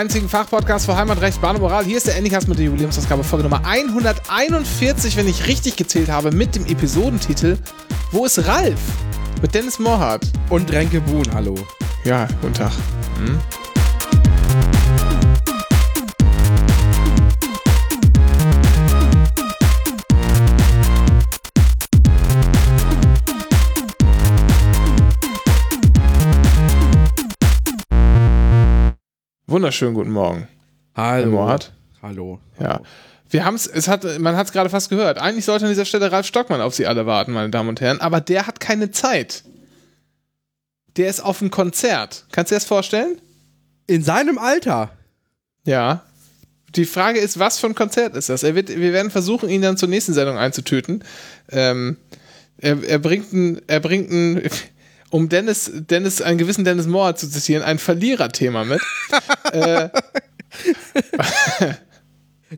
einzigen Fachpodcast für Heimatrecht, Bahn und Moral. Hier ist der Endicast mit der Jubiläumsausgabe Folge Nummer 141, wenn ich richtig gezählt habe, mit dem Episodentitel Wo ist Ralf? Mit Dennis Mohrhardt. Und Renke Buhn, hallo. Ja, guten Tag. Hm? Wunderschönen guten Morgen. Hallo. Mohat. Hallo. Ja. Wir haben es, es hat, man hat es gerade fast gehört. Eigentlich sollte an dieser Stelle Ralf Stockmann auf Sie alle warten, meine Damen und Herren, aber der hat keine Zeit. Der ist auf einem Konzert. Kannst du dir das vorstellen? In seinem Alter. Ja. Die Frage ist, was für ein Konzert ist das? Er wird, wir werden versuchen, ihn dann zur nächsten Sendung einzutüten. Ähm, er, er bringt ein, er bringt ein, um Dennis, Dennis, einen gewissen Dennis Moore zu zitieren, ein Verliererthema mit. äh,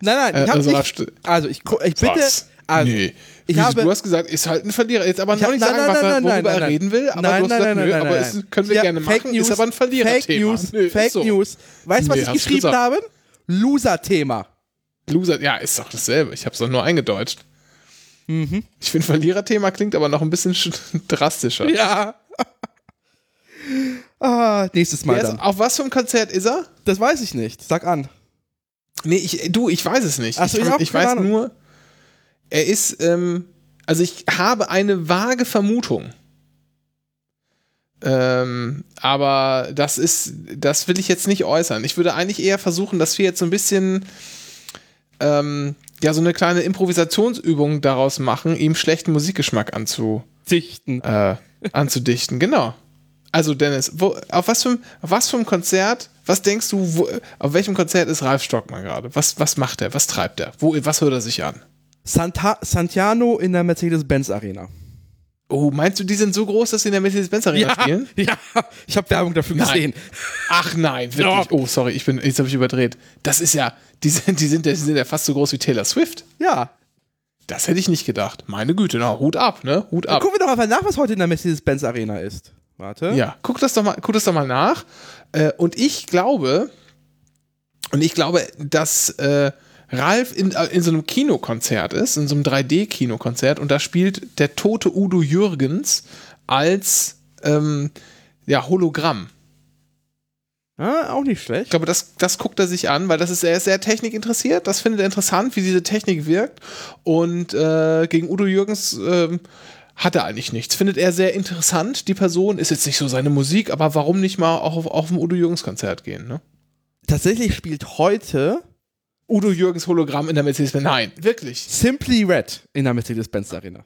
Nein, nein, ich Äh, hab also, nicht, also ich, ich bitte, was? also, nee. ich habe- du hast gesagt, ist halt ein Verlierer. Jetzt aber noch nicht sagen, nein, was er, nein, worüber nein, er reden will, aber nein, du hast gesagt, nein, nö, aber ist, können wir Ja, gerne Fake machen, News, ist aber ein Verliererthema. Fake News, Nö, Fake so. News. Weißt du, was Nee, ich geschrieben gesagt. habe? Loser-Thema. Loser, ja, ist doch dasselbe. Ich habe es doch nur eingedeutscht. Mhm. Ich finde, Verliererthema klingt aber noch ein bisschen sch- drastischer. Ja. Ah, nächstes Mal ist, dann. auf was für ein Konzert ist er? Das weiß ich nicht. Sag an. Nee, ich, du, ich weiß es nicht. Ach so, ich ich ich weiß Ahnung. nur, er ist, ähm, also ich habe eine vage Vermutung. Ähm, aber das ist, das will ich jetzt nicht äußern. Ich würde eigentlich eher versuchen, dass wir jetzt so ein bisschen, ähm, ja, so eine kleine Improvisationsübung daraus machen, ihm schlechten Musikgeschmack anzu, Dichten. äh, anzudichten. Genau. Also Dennis, wo, auf, was für, ein- auf was für ein Konzert, was denkst du, wo, auf welchem Konzert ist Ralf Stockmann gerade? Was, was macht er? Was treibt er? Wo, was hört er sich an? Santa Santiano in der Mercedes-Benz Arena. Oh, meinst du, die sind so groß, dass sie in der Mercedes-Benz Arena spielen? ja, ich habe Werbung dafür Nein. gesehen. Ach nein, wirklich. Oh, sorry, ich bin, jetzt habe ich überdreht. Das ist ja, die sind, die sind, die sind ja fast so groß wie Taylor Swift. Ja. Das hätte ich nicht gedacht. Meine Güte, na, Hut ab, ne? Hut ab. Gucken wir doch einfach nach, was heute in der Mercedes-Benz Arena ist. Warte. Ja, guck das doch mal, guck das doch mal nach. Äh, und ich glaube, und ich glaube, dass äh, Ralf in, äh, in so einem Kinokonzert ist, in so einem 3D-Kinokonzert, und da spielt der tote Udo Jürgens als ähm, ja, Hologramm. Ah, auch nicht Ich schlecht. glaube, das, das guckt er sich an, weil das ist, er ist sehr technikinteressiert. Das findet er interessant, wie diese Technik wirkt. Und äh, gegen Udo Jürgens ähm, hat er eigentlich nichts. Findet er sehr interessant, die Person. Ist jetzt nicht so seine Musik, aber warum nicht mal auch auf, auf ein Udo Jürgens Konzert gehen, ne? Tatsächlich spielt heute Udo Jürgens Hologramm in der Mercedes-Benz. Nein, wirklich. Simply Red in der Mercedes-Benz Arena.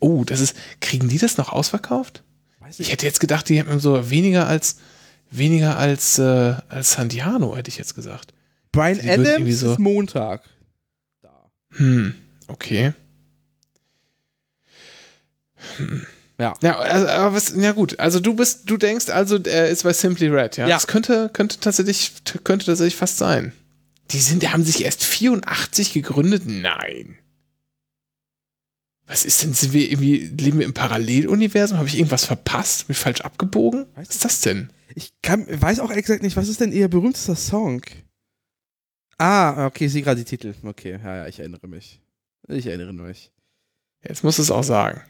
Oh, das ist. Kriegen die das noch ausverkauft? Weiß Ich hätte jetzt gedacht, die hätten so weniger als weniger als, äh, als Sandiano, hätte ich jetzt gesagt. Brian Die Adams so- ist Montag. Da. Hm, okay. Ja. Ja, also, aber was, ja gut, also du bist, du denkst also, er ist bei Simply Red, ja? Ja. Das könnte, könnte tatsächlich, könnte tatsächlich fast sein. Die sind, die haben sich erst 84 gegründet? Nein. Was ist denn, sind wir irgendwie, leben wir im Paralleluniversum? Habe ich irgendwas verpasst? Bin ich falsch abgebogen? Was ist das denn? Ich kann, weiß auch exakt nicht, was ist denn ihr berühmtester Song? Ah, okay, ich sehe gerade die Titel. Okay, ja, ja, ich erinnere mich. Ich erinnere mich. Jetzt musst du es auch sagen.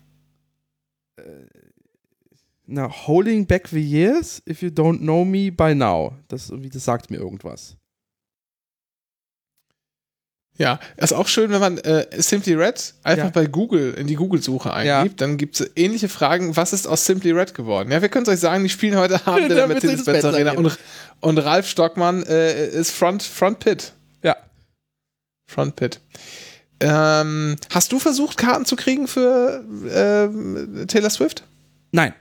Na, Holding Back the Years, if you don't know me by now. Das, irgendwie, das sagt mir irgendwas. Ja, ist auch schön, wenn man äh, Simply Red einfach Ja. bei Google in die Google-Suche eingibt, dann gibt es ähnliche Fragen, was ist aus Simply Red geworden? Ja, wir können es euch sagen, die spielen heute Abend in der Mercedes-Benz Arena Arena. und, und Ralf Stockmann äh, ist Front, Front Pit. Ja. Front Pit. Ähm, hast du versucht, Karten zu kriegen für ähm, Taylor Swift? Nein.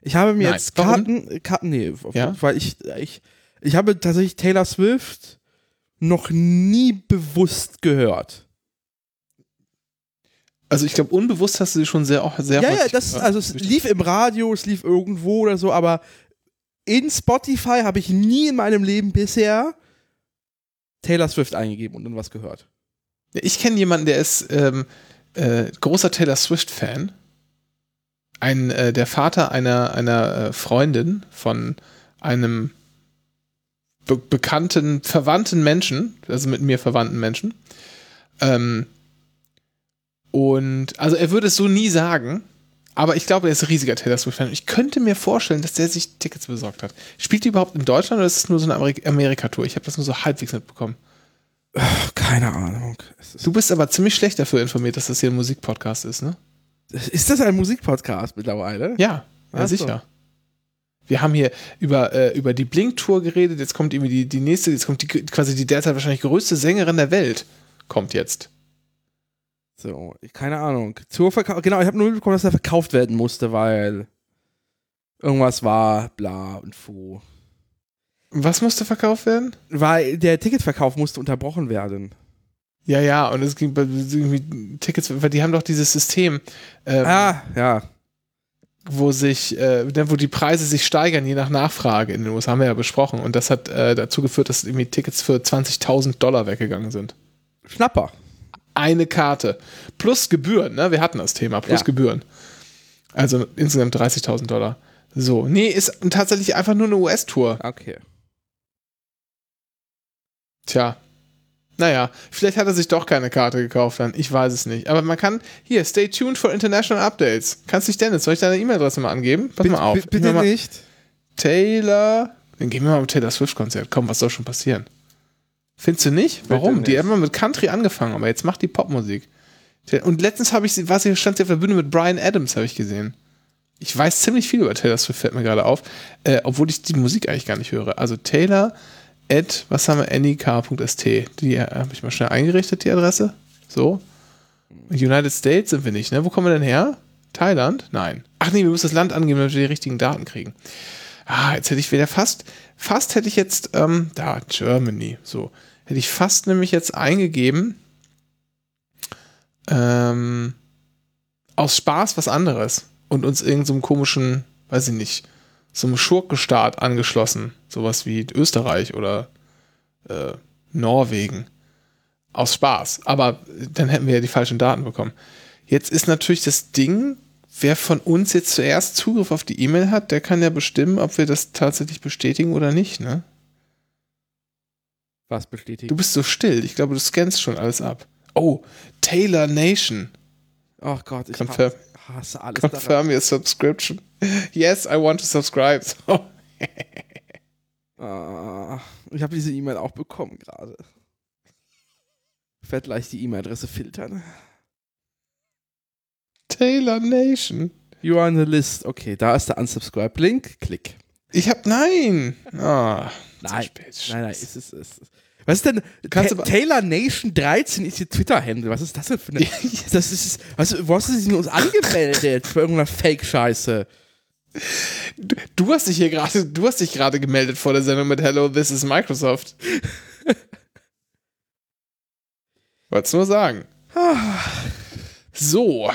Ich habe mir Nein. jetzt Warum? Karten, Karten, nee, Ja? weil ich, ich, ich habe tatsächlich Taylor Swift noch nie bewusst gehört. Also ich glaube, unbewusst hast du sie schon sehr, auch sehr Ja, ja, das, gehört. also es lief im Radio, es lief irgendwo oder so, aber in Spotify habe ich nie in meinem Leben bisher Taylor Swift eingegeben und dann was gehört. Ich kenne jemanden, der ist ähm, äh, großer Taylor Swift-Fan. Ein, äh, der Vater einer, einer äh, Freundin von einem be bekannten, verwandten Menschen, also mit mir verwandten Menschen. Ähm, und also er würde es so nie sagen, aber ich glaube, er ist ein riesiger Taylor Swift-Fan. Ich könnte mir vorstellen, dass der sich Tickets besorgt hat. Spielt die überhaupt in Deutschland oder ist es nur so eine Amerik Amerika-Tour? Ich habe das nur so halbwegs mitbekommen. Keine Ahnung. Du bist aber ziemlich schlecht dafür informiert, dass das hier ein Musikpodcast ist, ne? Ist das ein Musikpodcast mittlerweile? Ja, ja sicher. Wir haben hier über, äh, über die Blink-Tour geredet, jetzt kommt irgendwie die, die nächste, jetzt kommt die, quasi die derzeit wahrscheinlich größte Sängerin der Welt. Kommt jetzt. So, keine Ahnung. Zur Verkauf, genau, ich habe nur mitbekommen, dass er verkauft werden musste, weil irgendwas war, bla und fu. Was musste verkauft werden? Weil der Ticketverkauf musste unterbrochen werden. Ja, ja, und es ging bei Tickets, weil die haben doch dieses System. Ähm, ah, ja. Wo sich, äh, wo die Preise sich steigern, je nach Nachfrage in den USA, haben wir ja besprochen. Und das hat äh, dazu geführt, dass irgendwie Tickets für 20.000 Dollar weggegangen sind. Schnapper. Eine Karte. Plus Gebühren, ne? Wir hatten das Thema, plus ja. Gebühren. Also insgesamt 30.000 Dollar. So, nee, ist tatsächlich einfach nur eine US-Tour. Okay. Tja. Naja, vielleicht hat er sich doch keine Karte gekauft dann. Ich weiß es nicht. Aber man kann, hier, stay tuned for international updates. Kannst dich, Dennis, soll ich deine E-Mail-Adresse mal angeben? Pass bitte, mal auf. Bitte mal nicht. Taylor. Dann gehen wir mal am Taylor Swift-Konzert. Komm, was soll schon passieren? Findest du nicht? Warum? Nicht. Die haben mal mit Country angefangen, aber jetzt macht die Popmusik. Und letztens habe ich sie, was stand sie auf der Bühne mit Brian Adams, habe ich gesehen. Ich weiß ziemlich viel über Taylor Swift, fällt mir gerade auf, äh, obwohl ich die Musik eigentlich gar nicht höre. Also Taylor at, was haben wir, nik.st. Die äh, habe ich mal schnell eingerichtet, die Adresse. So. United States sind wir nicht, ne? Wo kommen wir denn her? Thailand? Nein. Ach nee, wir müssen das Land angeben, damit wir die richtigen Daten kriegen. Ah, jetzt hätte ich wieder fast, fast hätte ich jetzt, ähm, da, Germany, so. Hätte ich fast nämlich jetzt eingegeben, ähm, aus Spaß was anderes und uns irgendeinem so komischen, weiß ich nicht, so einem Schurkenstaat angeschlossen. Sowas wie Österreich oder äh, Norwegen. Aus Spaß. Aber dann hätten wir ja die falschen Daten bekommen. Jetzt ist natürlich das Ding, wer von uns jetzt zuerst Zugriff auf die E-Mail hat, der kann ja bestimmen, ob wir das tatsächlich bestätigen oder nicht, ne? Was bestätigen? Du bist so still. Ich glaube, du scannst schon alles ab. Oh, Taylor Nation. Ach Gott, ich Confirm, hasse alles. Confirm daran. your subscription. Yes, I want to subscribe. So. ah, ich habe diese E-Mail auch bekommen gerade. Ich werde gleich die E-Mail-Adresse filtern. Taylor Nation. You are on the list. Okay, da ist der Unsubscribe-Link. Klick. Ich hab nein. Ah, nein. Nein, nein, es ist, es ist. Was ist denn Ta Taylor Nation 13 ist ihr Twitter-Handle? Was ist das denn für eine. das ist, was, wo hast du sich uns angemeldet für irgendeine Fake-Scheiße? Du, du, hast dich hier gerade, du hast dich gerade gemeldet vor der Sendung mit Hello, this is Microsoft. Wollt's nur sagen. so.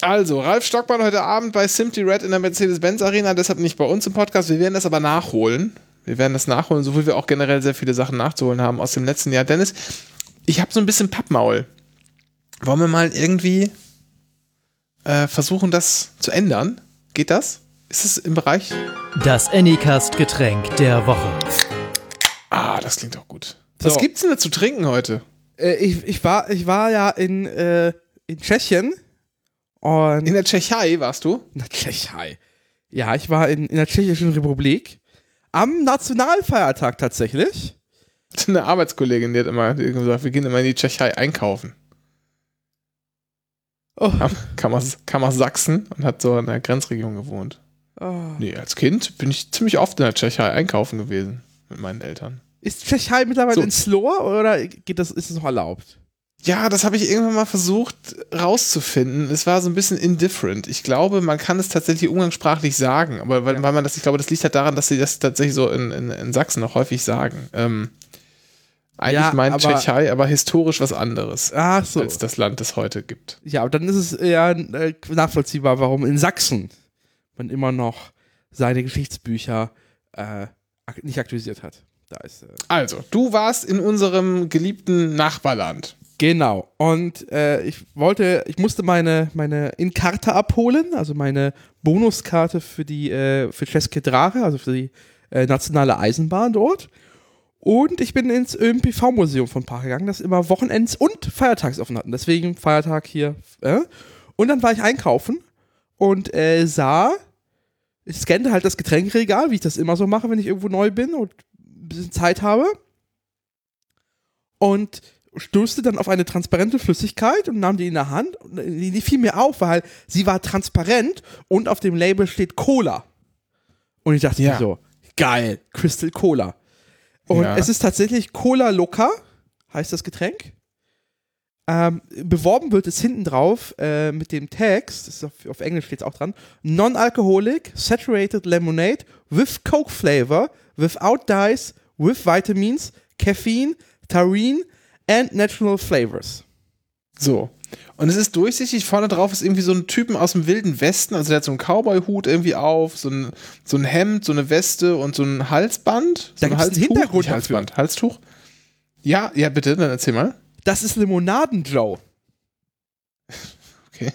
Also, Ralf Stockmann heute Abend bei Simply Red in der Mercedes-Benz Arena, deshalb nicht bei uns im Podcast. Wir werden das aber nachholen. Wir werden das nachholen, so wie wir auch generell sehr viele Sachen nachzuholen haben aus dem letzten Jahr. Dennis, ich habe so ein bisschen Pappmaul. Wollen wir mal irgendwie äh, versuchen, das zu ändern? Geht das? Ist es im Bereich? Das Anycast-Getränk der Woche. Ah, das klingt auch gut. Was so. gibt's denn da zu trinken heute? Äh, ich, ich, war, ich war ja in, äh, in Tschechien. Und in der Tschechei warst du? In der Tschechei. Ja, ich war in, in der Tschechischen Republik. Am Nationalfeiertag tatsächlich. Eine Arbeitskollegin, die hat immer gesagt, wir gehen immer in die Tschechei einkaufen. Oh. Kam, aus, kam aus Sachsen und hat so in der Grenzregion gewohnt. Oh. Nee, als Kind bin ich ziemlich oft in der Tschechei einkaufen gewesen mit meinen Eltern. Ist Tschechei mittlerweile so. in Slore oder geht das, ist es noch erlaubt? Ja, das habe ich irgendwann mal versucht rauszufinden. Es war so ein bisschen indifferent. Ich glaube, man kann es tatsächlich umgangssprachlich sagen, aber weil, ja. weil man das, ich glaube, das liegt halt daran, dass sie das tatsächlich so in, in, in Sachsen noch häufig sagen. Ähm, eigentlich ja, meint aber, Tschechei aber historisch was anderes ach so. als das Land, das heute gibt. Ja, aber dann ist es ja äh, nachvollziehbar, warum in Sachsen man immer noch seine Geschichtsbücher äh, nicht aktualisiert hat. Da ist, äh also, du warst in unserem geliebten Nachbarland. Genau. Und äh, ich wollte, ich musste meine, meine In-Karte abholen, also meine Bonuskarte für die, äh, für Ceske Drache, also für die äh, nationale Eisenbahn dort. Und ich bin ins ÖMPV-Museum von Park gegangen, das immer Wochenends und Feiertags offen hatten. Deswegen Feiertag hier. Äh. Und dann war ich einkaufen und äh, sah, ich scannte halt das Getränkregal, wie ich das immer so mache, wenn ich irgendwo neu bin und ein bisschen Zeit habe. Und stoßte dann auf eine transparente Flüssigkeit und nahm die in der Hand. Und die fiel mir auf, weil sie war transparent und auf dem Label steht Cola. Und ich dachte ja. mir so, geil, Crystal Cola. Und ja. es ist tatsächlich Cola Loca, heißt das Getränk. Ähm, beworben wird es hinten drauf äh, mit dem Text, auf, auf, Englisch steht es auch dran, Non-Alcoholic, Saturated Lemonade with Coke Flavor, without dyes, with Vitamins, Caffeine, Taurine and Natural Flavors. So. Und es ist durchsichtig, vorne drauf ist irgendwie so ein Typen aus dem wilden Westen, also der hat so einen Cowboy-Hut irgendwie auf, so ein, so ein Hemd, so eine Weste und so ein Halsband. Da so ein Halstuch. Hintergrund Nicht Halsband, Halstuch. Ja, ja, bitte, dann erzähl mal. Das ist Limonaden-Joe. Okay.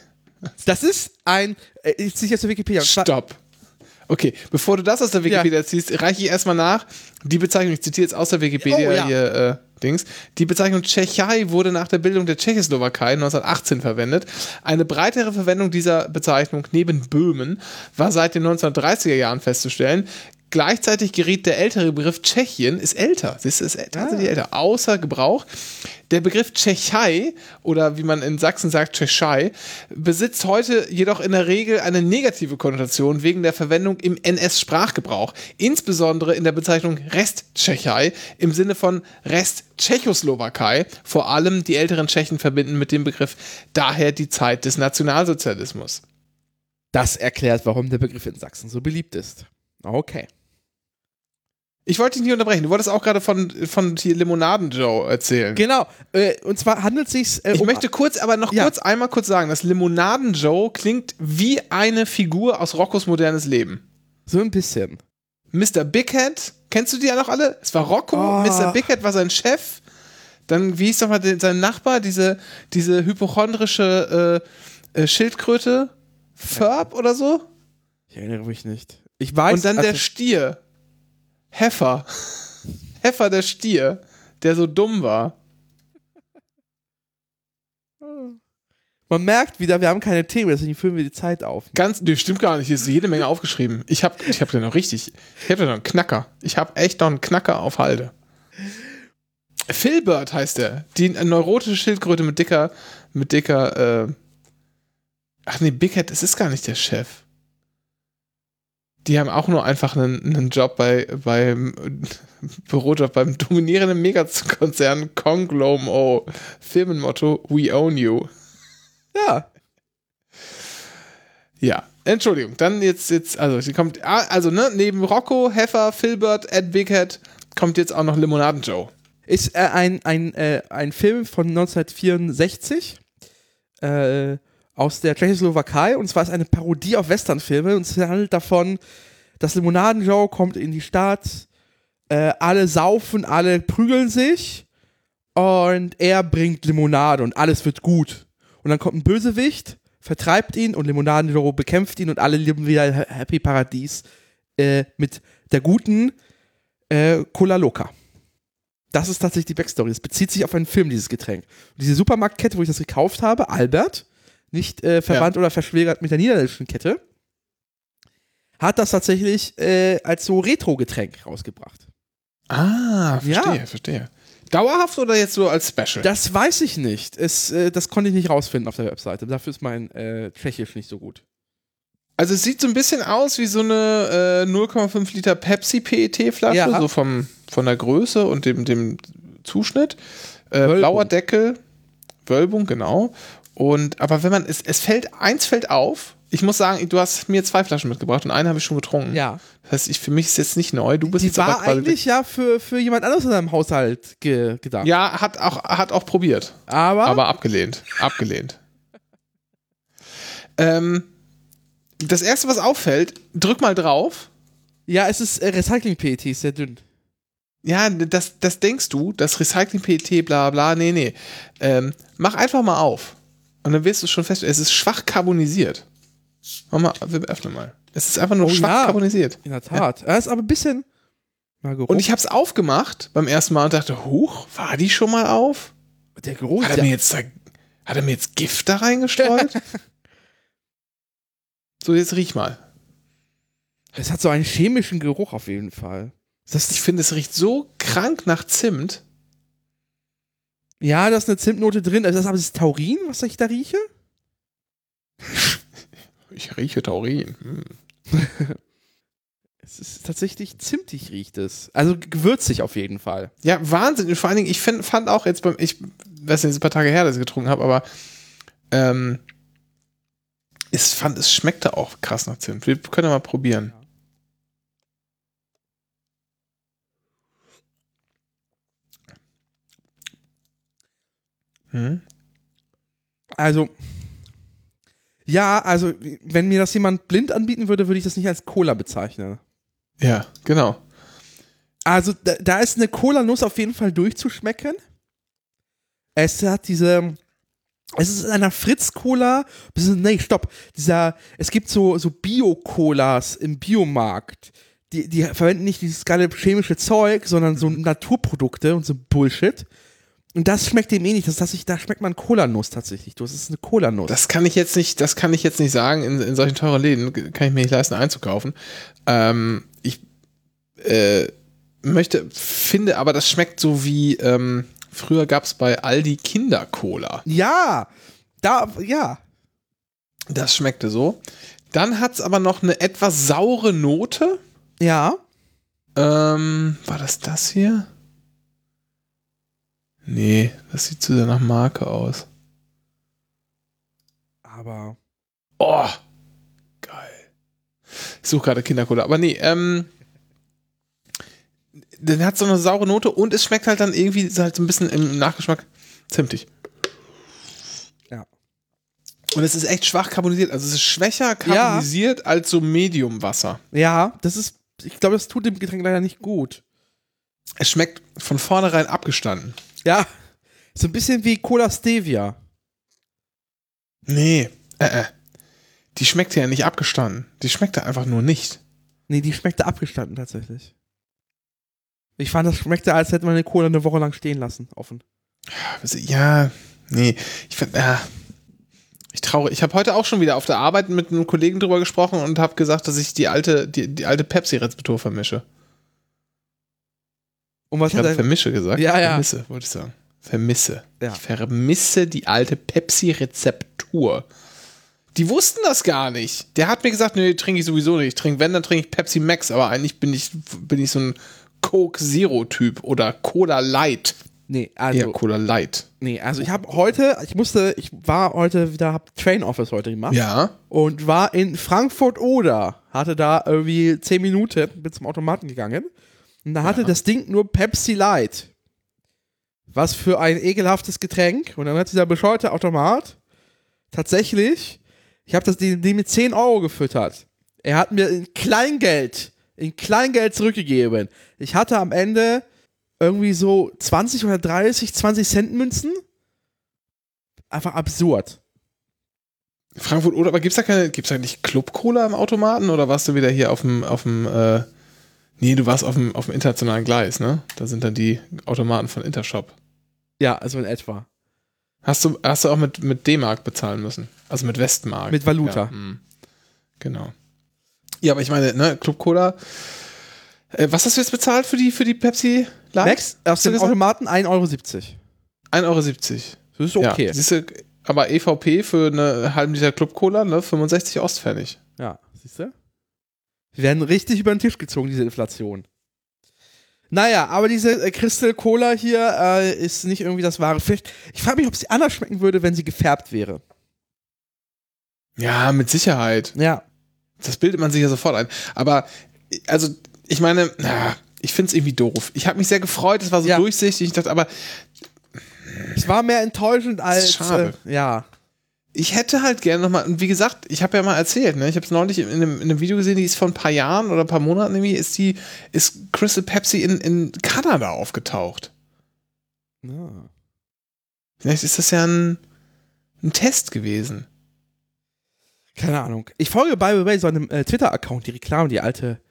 Das ist ein, äh, ich ziehe jetzt zur Wikipedia. Stopp. Okay, bevor du das aus der Wikipedia ja. ziehst, reiche ich erstmal nach. Die Bezeichnung, ich zitiere jetzt aus der Wikipedia oh, ja. hier, äh, Dings. Die Bezeichnung Tschechei wurde nach der Bildung der Tschechoslowakei 1918 verwendet. Eine breitere Verwendung dieser Bezeichnung neben Böhmen war seit den 1930er Jahren festzustellen. Gleichzeitig geriet der ältere Begriff Tschechien, ist älter, du, ist tatsächlich ah. älter, außer Gebrauch. Der Begriff Tschechei oder wie man in Sachsen sagt Tschechei besitzt heute jedoch in der Regel eine negative Konnotation wegen der Verwendung im NS-Sprachgebrauch, insbesondere in der Bezeichnung Resttschechei im Sinne von Rest-Tschechoslowakei. Vor allem die älteren Tschechen verbinden mit dem Begriff daher die Zeit des Nationalsozialismus. Das erklärt, warum der Begriff in Sachsen so beliebt ist. Okay. Ich wollte dich nicht unterbrechen. Du wolltest auch gerade von, von Limonaden Joe erzählen. Genau. Äh, und zwar handelt es sich. Äh, ich um möchte kurz, aber noch ja. kurz einmal kurz sagen, dass Limonaden Joe klingt wie eine Figur aus Roccos modernes Leben. So ein bisschen. Mr. Bighead, kennst du die ja noch alle? Es war Rocco, oh. Mr. Bighead war sein Chef. Dann, wie hieß doch mal sein Nachbar, diese, diese hypochondrische äh, äh Schildkröte? Ferb oder so? Ich erinnere mich nicht. Ich weiß. Und dann der Stier. Heffer. Heffer der Stier, der so dumm war. Man merkt wieder, wir haben keine Themen, deswegen füllen wir die Zeit auf. Ganz, nee, stimmt gar nicht. Hier ist jede Menge aufgeschrieben. Ich habe ich hab da noch richtig. Ich habe da noch einen Knacker. Ich habe echt noch einen Knacker auf Halde. Philbert heißt er. Die neurotische Schildkröte mit dicker, mit dicker, äh Ach nee, Big Head, es ist gar nicht der Chef die haben auch nur einfach einen, einen Job bei, beim Bürojob beim dominierenden Megakonzern Conglomo. Firmenmotto We Own You. Ja. Ja, Entschuldigung, dann jetzt, jetzt, also sie kommt, ah, also ne, neben Rocco, Heffer, Filbert, Ed Bighead kommt jetzt auch noch Limonaden Joe. Ist äh, ein, ein, äh, ein Film von 1964. Äh, aus der Tschechoslowakei und zwar ist eine Parodie auf Westernfilme und es handelt davon, dass Limonaden-Joe kommt in die Stadt, äh, alle saufen, alle prügeln sich und er bringt Limonade und alles wird gut. Und dann kommt ein Bösewicht, vertreibt ihn und Limonaden-Joe bekämpft ihn und alle leben wieder Happy Paradies äh, mit der guten äh, Cola Loca. Das ist tatsächlich die Backstory. Es bezieht sich auf einen Film, dieses Getränk. Und diese Supermarktkette, wo ich das gekauft habe, Albert, nicht äh, verwandt ja. oder verschwägert mit der niederländischen Kette, hat das tatsächlich äh, als so Retro-Getränk rausgebracht. Ah, verstehe, ja. verstehe. Dauerhaft oder jetzt so als Special? Das weiß ich nicht. Es, äh, das konnte ich nicht rausfinden auf der Webseite. Dafür ist mein äh, Tschechisch nicht so gut. Also es sieht so ein bisschen aus wie so eine äh, 0,5 Liter Pepsi PET-Flasche, ja. so vom, von der Größe und dem, dem Zuschnitt. Äh, blauer Deckel, Wölbung, genau. Und, aber wenn man, es, es fällt, eins fällt auf, ich muss sagen, du hast mir zwei Flaschen mitgebracht und eine habe ich schon getrunken. Ja. Das heißt, ich, für mich ist es jetzt nicht neu. Du bist Die jetzt war eigentlich ja für, für jemand anderes in deinem Haushalt ge gedacht. Ja, hat auch, hat auch probiert. Aber? Aber abgelehnt. Abgelehnt. ähm, das erste, was auffällt, drück mal drauf. Ja, es ist äh, Recycling-PET, ist sehr dünn. Ja, das, das denkst du, das Recycling-PET, bla bla, nee, nee. Ähm, mach einfach mal auf. Und dann wirst du schon fest, es ist schwach carbonisiert. Mach mal, wir öffnen mal. Es ist einfach nur oh, schwach ja. carbonisiert. In der Tat. Ja. Er ist aber ein bisschen, Und ich habe es aufgemacht beim ersten Mal und dachte, huch, war die schon mal auf? Der Geruch. Hat er, mir jetzt, hat er mir jetzt Gift da reingestreut? so, jetzt riech mal. Es hat so einen chemischen Geruch auf jeden Fall. Das, ich finde, es riecht so krank nach Zimt. Ja, da ist eine Zimtnote drin. Also das ist aber das Taurin, was ich da rieche? Ich rieche Taurin. Hm. es ist tatsächlich zimtig riecht es. Also gewürzig auf jeden Fall. Ja, Wahnsinn. Und vor allen Dingen, ich find, fand auch jetzt beim, ich weiß nicht, ein paar Tage her, dass ich getrunken habe, aber ähm, ich fand, es schmeckte auch krass nach Zimt. Wir können ja mal probieren. Hm? Also, ja, also, wenn mir das jemand blind anbieten würde, würde ich das nicht als Cola bezeichnen. Ja, genau. Also, da, da ist eine Cola-Nuss auf jeden Fall durchzuschmecken. Es hat diese. Es ist in einer Fritz-Cola. Nee, stopp. Dieser, es gibt so, so Bio-Colas im Biomarkt. Die, die verwenden nicht dieses geile chemische Zeug, sondern so Naturprodukte und so Bullshit. Und das schmeckt dem eh nicht. Das, das ich, da schmeckt man Cola-Nuss tatsächlich. Das ist eine Cola-Nuss. Das kann ich jetzt nicht, das kann ich jetzt nicht sagen. In, in solchen teuren Läden kann ich mir nicht leisten, einzukaufen. Ähm, ich äh, möchte, finde aber, das schmeckt so wie, ähm, früher gab es bei Aldi Kinder-Cola. Ja, da, ja. Das schmeckte so. Dann hat es aber noch eine etwas saure Note. Ja. Ähm, war das das hier? Nee, das sieht zu sehr nach Marke aus. Aber. Oh! Geil. Ich suche gerade Kindercola. Aber nee, ähm. Dann hat so eine saure Note und es schmeckt halt dann irgendwie halt so ein bisschen im Nachgeschmack zimtig. Ja. Und es ist echt schwach karbonisiert. Also es ist schwächer karbonisiert ja. als so Medium-Wasser. Ja, das ist. Ich glaube, das tut dem Getränk leider nicht gut. Es schmeckt von vornherein abgestanden. Ja, so ein bisschen wie Cola Stevia. Nee, äh, äh. Die schmeckte ja nicht abgestanden. Die schmeckte einfach nur nicht. Nee, die schmeckte abgestanden tatsächlich. Ich fand, das schmeckte, als hätte man eine Cola eine Woche lang stehen lassen, offen. Ja, nee, ich finde, ja. Ich traue, ich habe heute auch schon wieder auf der Arbeit mit einem Kollegen drüber gesprochen und habe gesagt, dass ich die alte, die, die alte Pepsi-Rezeptur vermische. Und was ich habe vermische gesagt? Ja, ja. Vermisse, wollte ich sagen. Vermisse. Ja. Ich vermisse die alte Pepsi-Rezeptur. Die wussten das gar nicht. Der hat mir gesagt, nee, trinke ich sowieso nicht. Ich trinke, wenn, dann trinke ich Pepsi Max, aber eigentlich bin ich, bin ich so ein Coke Zero-Typ oder Cola Light. Nee, also. Ja, Cola Light. Nee, also ich habe heute, ich musste, ich war heute wieder, hab Train Office heute gemacht. Ja. Und war in Frankfurt oder hatte da irgendwie 10 Minuten, bin zum Automaten gegangen. Und da hatte ja. das Ding nur Pepsi Light. Was für ein ekelhaftes Getränk. Und dann hat dieser bescheuerte Automat tatsächlich, ich habe das Ding mit 10 Euro gefüttert. Er hat mir in Kleingeld, in Kleingeld zurückgegeben. Ich hatte am Ende irgendwie so 20 oder 30, 20 Cent Münzen. Einfach absurd. Frankfurt oder aber gibt's da keine, gibt's da nicht Club Cola im Automaten oder warst du wieder hier auf dem, auf dem, äh, nee, du warst auf dem, auf dem internationalen Gleis, ne? Da sind dann die Automaten von Intershop. Ja, also in etwa. Hast du, hast du auch mit, mit D-Mark bezahlen müssen? Also mit Westmark. Mit Valuta. Ja, hm. genau. Ja, aber ich meine, ne, Club Cola. Äh, was hast du jetzt bezahlt für die, für die Pepsi Light? Max, aus dem Automaten 1,70 Euro. 1,70 Euro. Das ist okay. Ja, siehst du, aber EVP für eine halben Liter Club Cola, ne, 65 Ostpfennig. Ja, siehst du? Wir werden richtig über den Tisch gezogen, diese Inflation. Naja, aber diese äh, Crystal Cola hier äh, ist nicht irgendwie das wahre. Vielleicht, ich frage mich, ob sie anders schmecken würde, wenn sie gefärbt wäre. Ja, mit Sicherheit. Ja. Das bildet man sich ja sofort ein. Aber, also, ich meine, na, ich finde es irgendwie doof. Ich habe mich sehr gefreut, es war so ja. durchsichtig. Ich dachte, aber. Es war mehr enttäuschend als. Schade. Äh, ja ich hätte halt gerne nochmal, und wie gesagt, ich habe ja mal erzählt, ne, ich habe es neulich in einem, in einem, Video gesehen, die ist vor ein paar Jahren oder ein paar Monaten irgendwie, ist die, ist Crystal Pepsi in, in Kanada aufgetaucht. Ja. Vielleicht ist das ja ein, ein Test gewesen. Keine Ahnung. Ich folge by the way so einem äh, Twitter-Account, die Reklame, die alte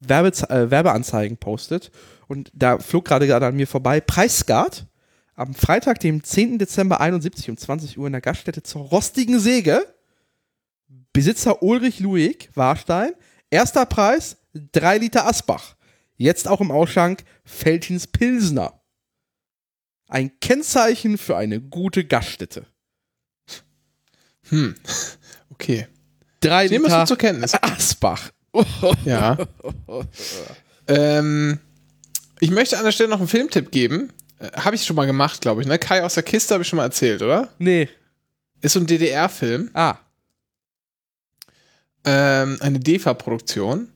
Werbe, äh, Werbeanzeigen postet. Und da flog gerade gerade an mir vorbei Preisgard am Freitag, dem 10. Dezember 71 um 20 Uhr in der Gaststätte zur Rostigen Säge. Besitzer Ulrich Luig, Warstein. Erster Preis 3 Liter Asbach. Jetzt auch im Ausschank Feltins Pilsner. Ein Kennzeichen für eine gute Gaststätte. Hm, okay. Drei Nehmen Liter zur Kenntnis. Asbach. Ja. ähm, ich möchte an der Stelle noch einen Filmtipp geben. Äh, habe ich schon mal gemacht, glaube ich. Ne? Kai aus der Kiste habe ich schon mal erzählt, oder? Nee. Ist so ein DDR-Film. Ah. Ähm, eine DEFA-Produktion.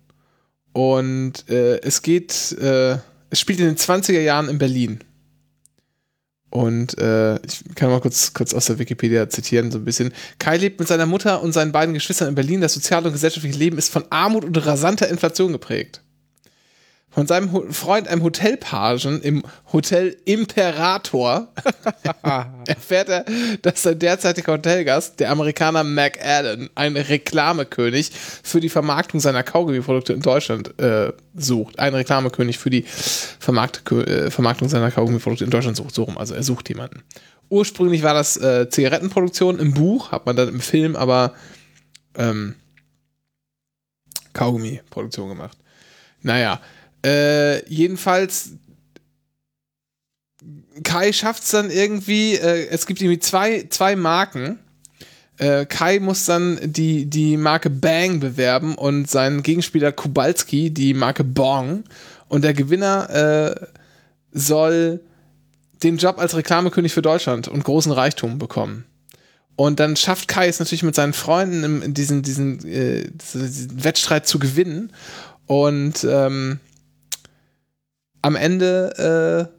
Und äh, es geht, äh, es spielt in den 20er Jahren in Berlin. Und äh, ich kann mal kurz, kurz aus der Wikipedia zitieren, so ein bisschen. Kai lebt mit seiner Mutter und seinen beiden Geschwistern in Berlin. Das soziale und gesellschaftliche Leben ist von Armut und rasanter Inflation geprägt. Von seinem Ho Freund, einem Hotelpagen im Hotel Imperator, erfährt er, dass sein derzeitiger Hotelgast, der Amerikaner Mac Allen, ein Reklamekönig für die Vermarktung seiner Kaugummiprodukte in Deutschland äh, sucht. Ein Reklamekönig für die Vermarkt äh, Vermarktung seiner Kaugummiprodukte in Deutschland sucht. So rum, also er sucht jemanden. Ursprünglich war das äh, Zigarettenproduktion im Buch, hat man dann im Film aber ähm, Kaugummiproduktion gemacht. Naja, äh, jedenfalls, Kai schafft es dann irgendwie, äh, es gibt irgendwie zwei, zwei Marken. Äh, Kai muss dann die, die Marke Bang bewerben und sein Gegenspieler Kubalski die Marke Bong. Und der Gewinner äh, soll den Job als Reklamekönig für Deutschland und großen Reichtum bekommen. Und dann schafft Kai es natürlich mit seinen Freunden in diesen, diesen, äh, diesen Wettstreit zu gewinnen. Und ähm, am Ende äh,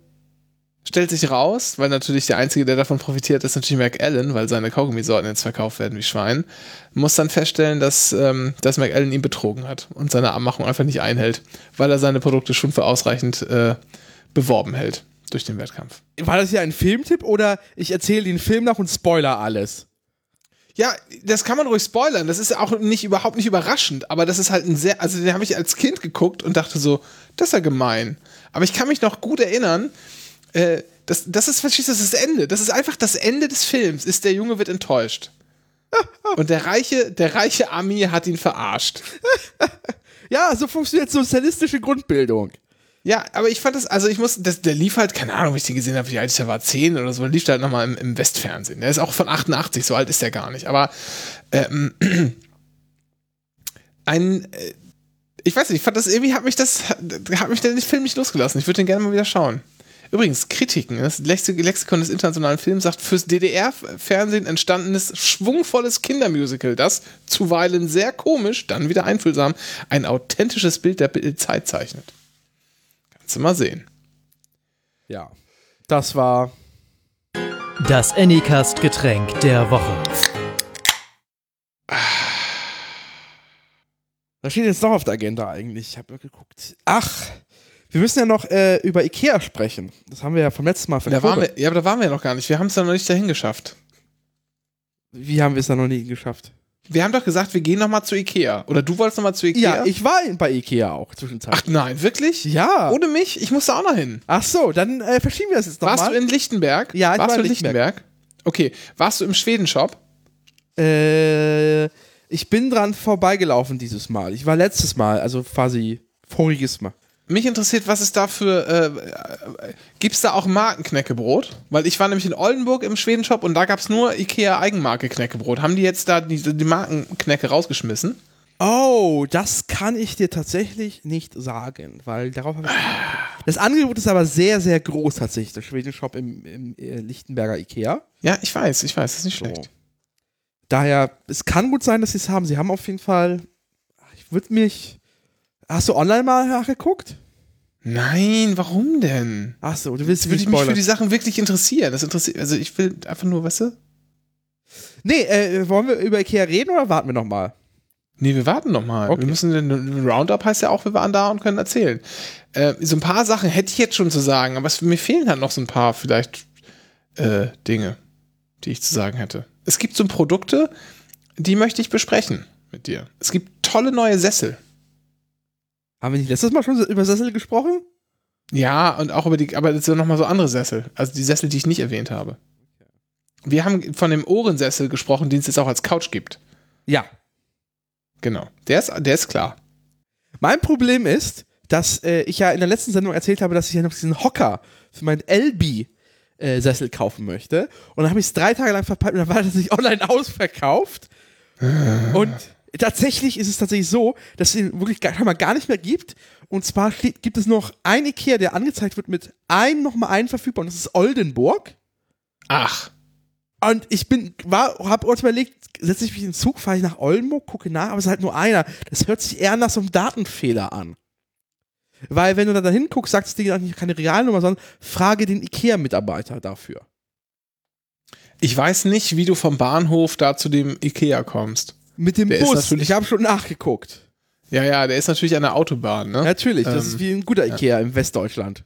stellt sich raus, weil natürlich der Einzige, der davon profitiert, ist natürlich Mac Allen, weil seine Kaugummisorten jetzt verkauft werden wie Schwein, muss dann feststellen, dass, ähm, dass Mac Allen ihn betrogen hat und seine Abmachung einfach nicht einhält, weil er seine Produkte schon für ausreichend äh, beworben hält durch den Wettkampf. War das hier ein Filmtipp oder ich erzähle den Film nach und spoiler alles? Ja, das kann man ruhig spoilern. Das ist auch nicht überhaupt nicht überraschend, aber das ist halt ein sehr, also den habe ich als Kind geguckt und dachte so, das ist ja gemein. Aber ich kann mich noch gut erinnern, äh, das, das ist, verstehst du, das ist das Ende. Das ist einfach das Ende des Films, ist der Junge wird enttäuscht. Und der reiche, der reiche Ami hat ihn verarscht. ja, so funktioniert sozialistische Grundbildung. Ja, aber ich fand das, also ich muss, das, der lief halt, keine Ahnung, wie ich den gesehen habe, wie alt ich da war, 10 oder so, der lief halt nochmal im, im Westfernsehen. Der ist auch von 88, so alt ist der gar nicht. Aber ähm, ein, äh, ich weiß nicht, ich fand das irgendwie, hat mich das, hat mich der Film nicht losgelassen. Ich würde den gerne mal wieder schauen. Übrigens, Kritiken, das Lexikon des internationalen Films sagt, fürs DDR-Fernsehen entstandenes, schwungvolles Kindermusical, das zuweilen sehr komisch, dann wieder einfühlsam, ein authentisches Bild der Zeit zeichnet. Kannst du mal sehen. Ja, das war das Anycast-Getränk der Woche. Was steht jetzt noch auf der Agenda eigentlich? Ich habe geguckt. Ach, wir müssen ja noch äh, über Ikea sprechen. Das haben wir ja vom letzten Mal da waren wir, Ja, aber da waren wir ja noch gar nicht. Wir haben es ja noch nicht dahin geschafft. Wie haben wir es da noch nie geschafft? Wir haben doch gesagt, wir gehen noch mal zu Ikea. Oder du wolltest noch mal zu Ikea? Ja, ich war bei Ikea auch zwischenzeitlich. Ach nein, wirklich? Ja. Ohne mich? Ich musste auch noch hin. Ach so, dann äh, verschieben wir das jetzt noch Warst mal. du in Lichtenberg? Ja, ich Warst war du in in Lichtenberg? Okay. Warst du im Schwedenshop? Äh, ich bin dran vorbeigelaufen dieses Mal. Ich war letztes Mal, also quasi voriges Mal. Mich interessiert, was ist da für. Äh, äh, Gibt es da auch Markenknäckebrot? Weil ich war nämlich in Oldenburg im Schwedenshop und da gab es nur Ikea Eigenmarke Knäckebrot. Haben die jetzt da die, die Markenknäcke rausgeschmissen? Oh, das kann ich dir tatsächlich nicht sagen, weil darauf habe ich. Das Angebot ist aber sehr, sehr groß tatsächlich, der Schwedenshop im, im äh, Lichtenberger Ikea. Ja, ich weiß, ich weiß, das ist nicht schlecht. Daher, es kann gut sein, dass sie es haben. Sie haben auf jeden Fall. Ich würde mich. Hast du online mal nachgeguckt? Nein, warum denn? Ach so, du willst Würde ich mich für die Sachen wirklich interessieren. Das interessiert, also ich will einfach nur, weißt du? Nee, äh, wollen wir über Ikea reden oder warten wir noch mal? Nee, wir warten noch mal. Okay. Wir müssen, den Roundup heißt ja auch, wir waren da und können erzählen. Äh, so ein paar Sachen hätte ich jetzt schon zu sagen, aber es, mir fehlen halt noch so ein paar vielleicht äh, Dinge, die ich zu sagen hätte. Es gibt so Produkte, die möchte ich besprechen mit dir. Es gibt tolle neue Sessel. Haben wir nicht letztes Mal schon über Sessel gesprochen? Ja, und auch über die, aber das sind nochmal so andere Sessel. Also die Sessel, die ich nicht erwähnt habe. Wir haben von dem Ohrensessel gesprochen, den es jetzt auch als Couch gibt. Ja. Genau. Der ist, der ist klar. Mein Problem ist, dass äh, ich ja in der letzten Sendung erzählt habe, dass ich ja noch diesen Hocker für meinen LB-Sessel äh, kaufen möchte. Und dann habe ich es drei Tage lang verpeilt und dann war das nicht online ausverkauft. und tatsächlich ist es tatsächlich so, dass es ihn wirklich gar, gar nicht mehr gibt. Und zwar steht, gibt es noch ein Ikea, der angezeigt wird mit ein, nochmal einen verfügbar und das ist Oldenburg. Ach. Und ich bin, war, hab kurz überlegt, setze ich mich in den Zug, fahre ich nach Oldenburg, gucke nach, aber es ist halt nur einer. Das hört sich eher nach so einem Datenfehler an. Weil wenn du da hinguckst, sagt es dir nicht keine Realnummer, sondern frage den IKEA-Mitarbeiter dafür. Ich weiß nicht, wie du vom Bahnhof da zu dem IKEA kommst. Mit dem der Bus. Ich habe schon nachgeguckt. Ja, ja, der ist natürlich an der Autobahn, ne? Natürlich, das ähm, ist wie ein guter IKEA ja. im Westdeutschland.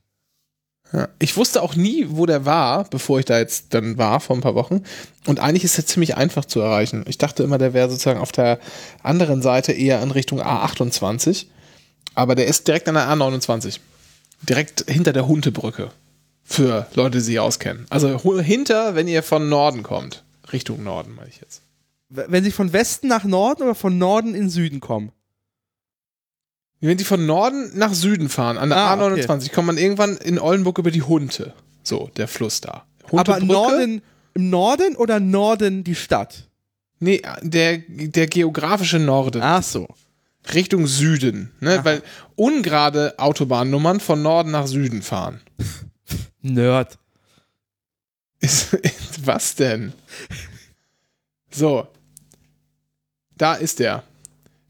Ja. Ich wusste auch nie, wo der war, bevor ich da jetzt dann war, vor ein paar Wochen. Und eigentlich ist er ziemlich einfach zu erreichen. Ich dachte immer, der wäre sozusagen auf der anderen Seite eher in Richtung A28. Aber der ist direkt an der A29. Direkt hinter der Huntebrücke. Für Leute, die sich auskennen. Also hinter, wenn ihr von Norden kommt. Richtung Norden, meine ich jetzt. Wenn sie von Westen nach Norden oder von Norden in Süden kommen? Wenn sie von Norden nach Süden fahren, an der ah, A29, okay. kommt man irgendwann in Oldenburg über die Hunte. So, der Fluss da. Aber Norden, im Norden oder Norden die Stadt? Nee, der, der geografische Norden. Ach so. Richtung Süden, ne? Weil ungerade Autobahnnummern von Norden nach Süden fahren. Nerd. Ist, was denn? So. Da ist der.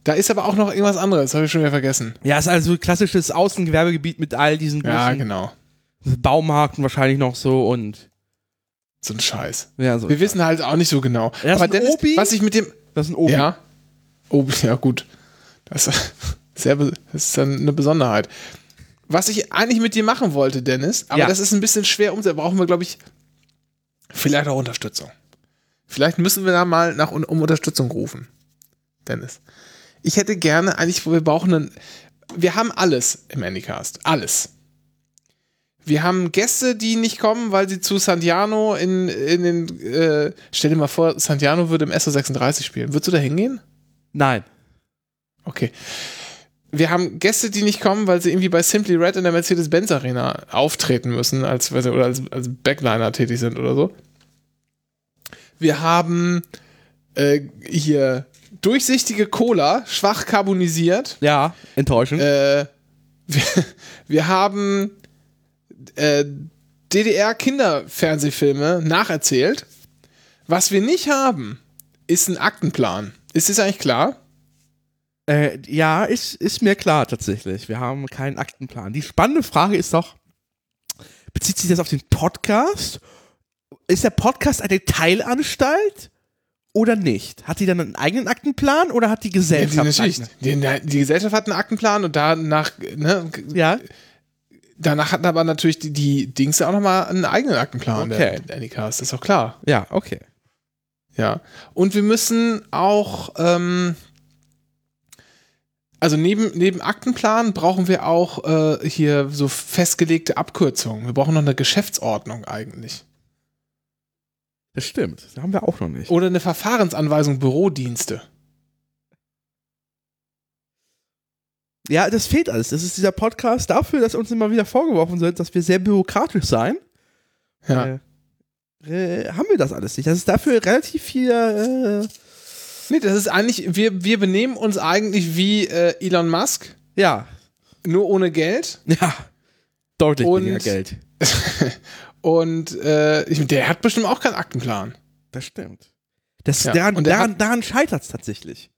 Da ist aber auch noch irgendwas anderes, habe ich schon wieder vergessen. Ja, ist also klassisches Außengewerbegebiet mit all diesen Ja, genau. Baumarkten wahrscheinlich noch so und so ein Scheiß. Ja, so Wir wissen halt auch nicht so genau. Das aber Dennis, was ich mit dem Das ist ein Obi. Ja. Obi, ja gut. Das ist, sehr, das ist dann eine Besonderheit. Was ich eigentlich mit dir machen wollte, Dennis, aber ja. das ist ein bisschen schwer umzusetzen. Brauchen wir, glaube ich, vielleicht auch Unterstützung. Vielleicht müssen wir da mal nach, um Unterstützung rufen. Dennis. Ich hätte gerne eigentlich, wir brauchen einen, wir haben alles im Anycast. Alles. Wir haben Gäste, die nicht kommen, weil sie zu Santiano in, in den, äh, stell dir mal vor, Santiano würde im SO36 spielen. Würdest du da hingehen? Nein. Okay. Wir haben Gäste, die nicht kommen, weil sie irgendwie bei Simply Red in der Mercedes-Benz Arena auftreten müssen, als, oder als, als Backliner tätig sind oder so. Wir haben äh, hier durchsichtige Cola, schwach carbonisiert. Ja, enttäuschend. Äh, wir, wir, haben äh, DDR-Kinderfernsehfilme nacherzählt. Was wir nicht haben, ist ein Aktenplan. Ist das eigentlich klar? Äh, ja, ist, ist mir klar tatsächlich. Wir haben keinen Aktenplan. Die spannende Frage ist doch, bezieht sich das auf den Podcast? Ist der Podcast eine Teilanstalt? oder nicht? Hat die dann einen eigenen Aktenplan oder hat die Gesellschaft? Ja, die, die, die, Gesellschaft hat einen Aktenplan und danach, ne, ja. Danach hatten aber natürlich die, die Dings auch nochmal einen eigenen Aktenplan, okay. der, das ist doch klar. Ja, okay. Ja. Und wir müssen auch, ähm, also neben, neben Aktenplan brauchen wir auch äh, hier so festgelegte Abkürzungen. Wir brauchen noch eine Geschäftsordnung eigentlich. Das stimmt. Das haben wir auch noch nicht. Oder eine Verfahrensanweisung Bürodienste. Ja, das fehlt alles. Das ist dieser Podcast dafür, dass uns immer wieder vorgeworfen wird, dass wir sehr bürokratisch seien. Ja. Äh, äh, haben wir das alles nicht. Das ist dafür relativ viel. Äh nee, das ist eigentlich, wir, wir benehmen uns eigentlich wie äh, Elon Musk. Ja. Nur ohne Geld. Ja. Deutlich Und weniger Geld. Und äh, der hat bestimmt auch keinen Aktenplan. Das stimmt. Das, ja. daran, daran, daran scheitert es tatsächlich.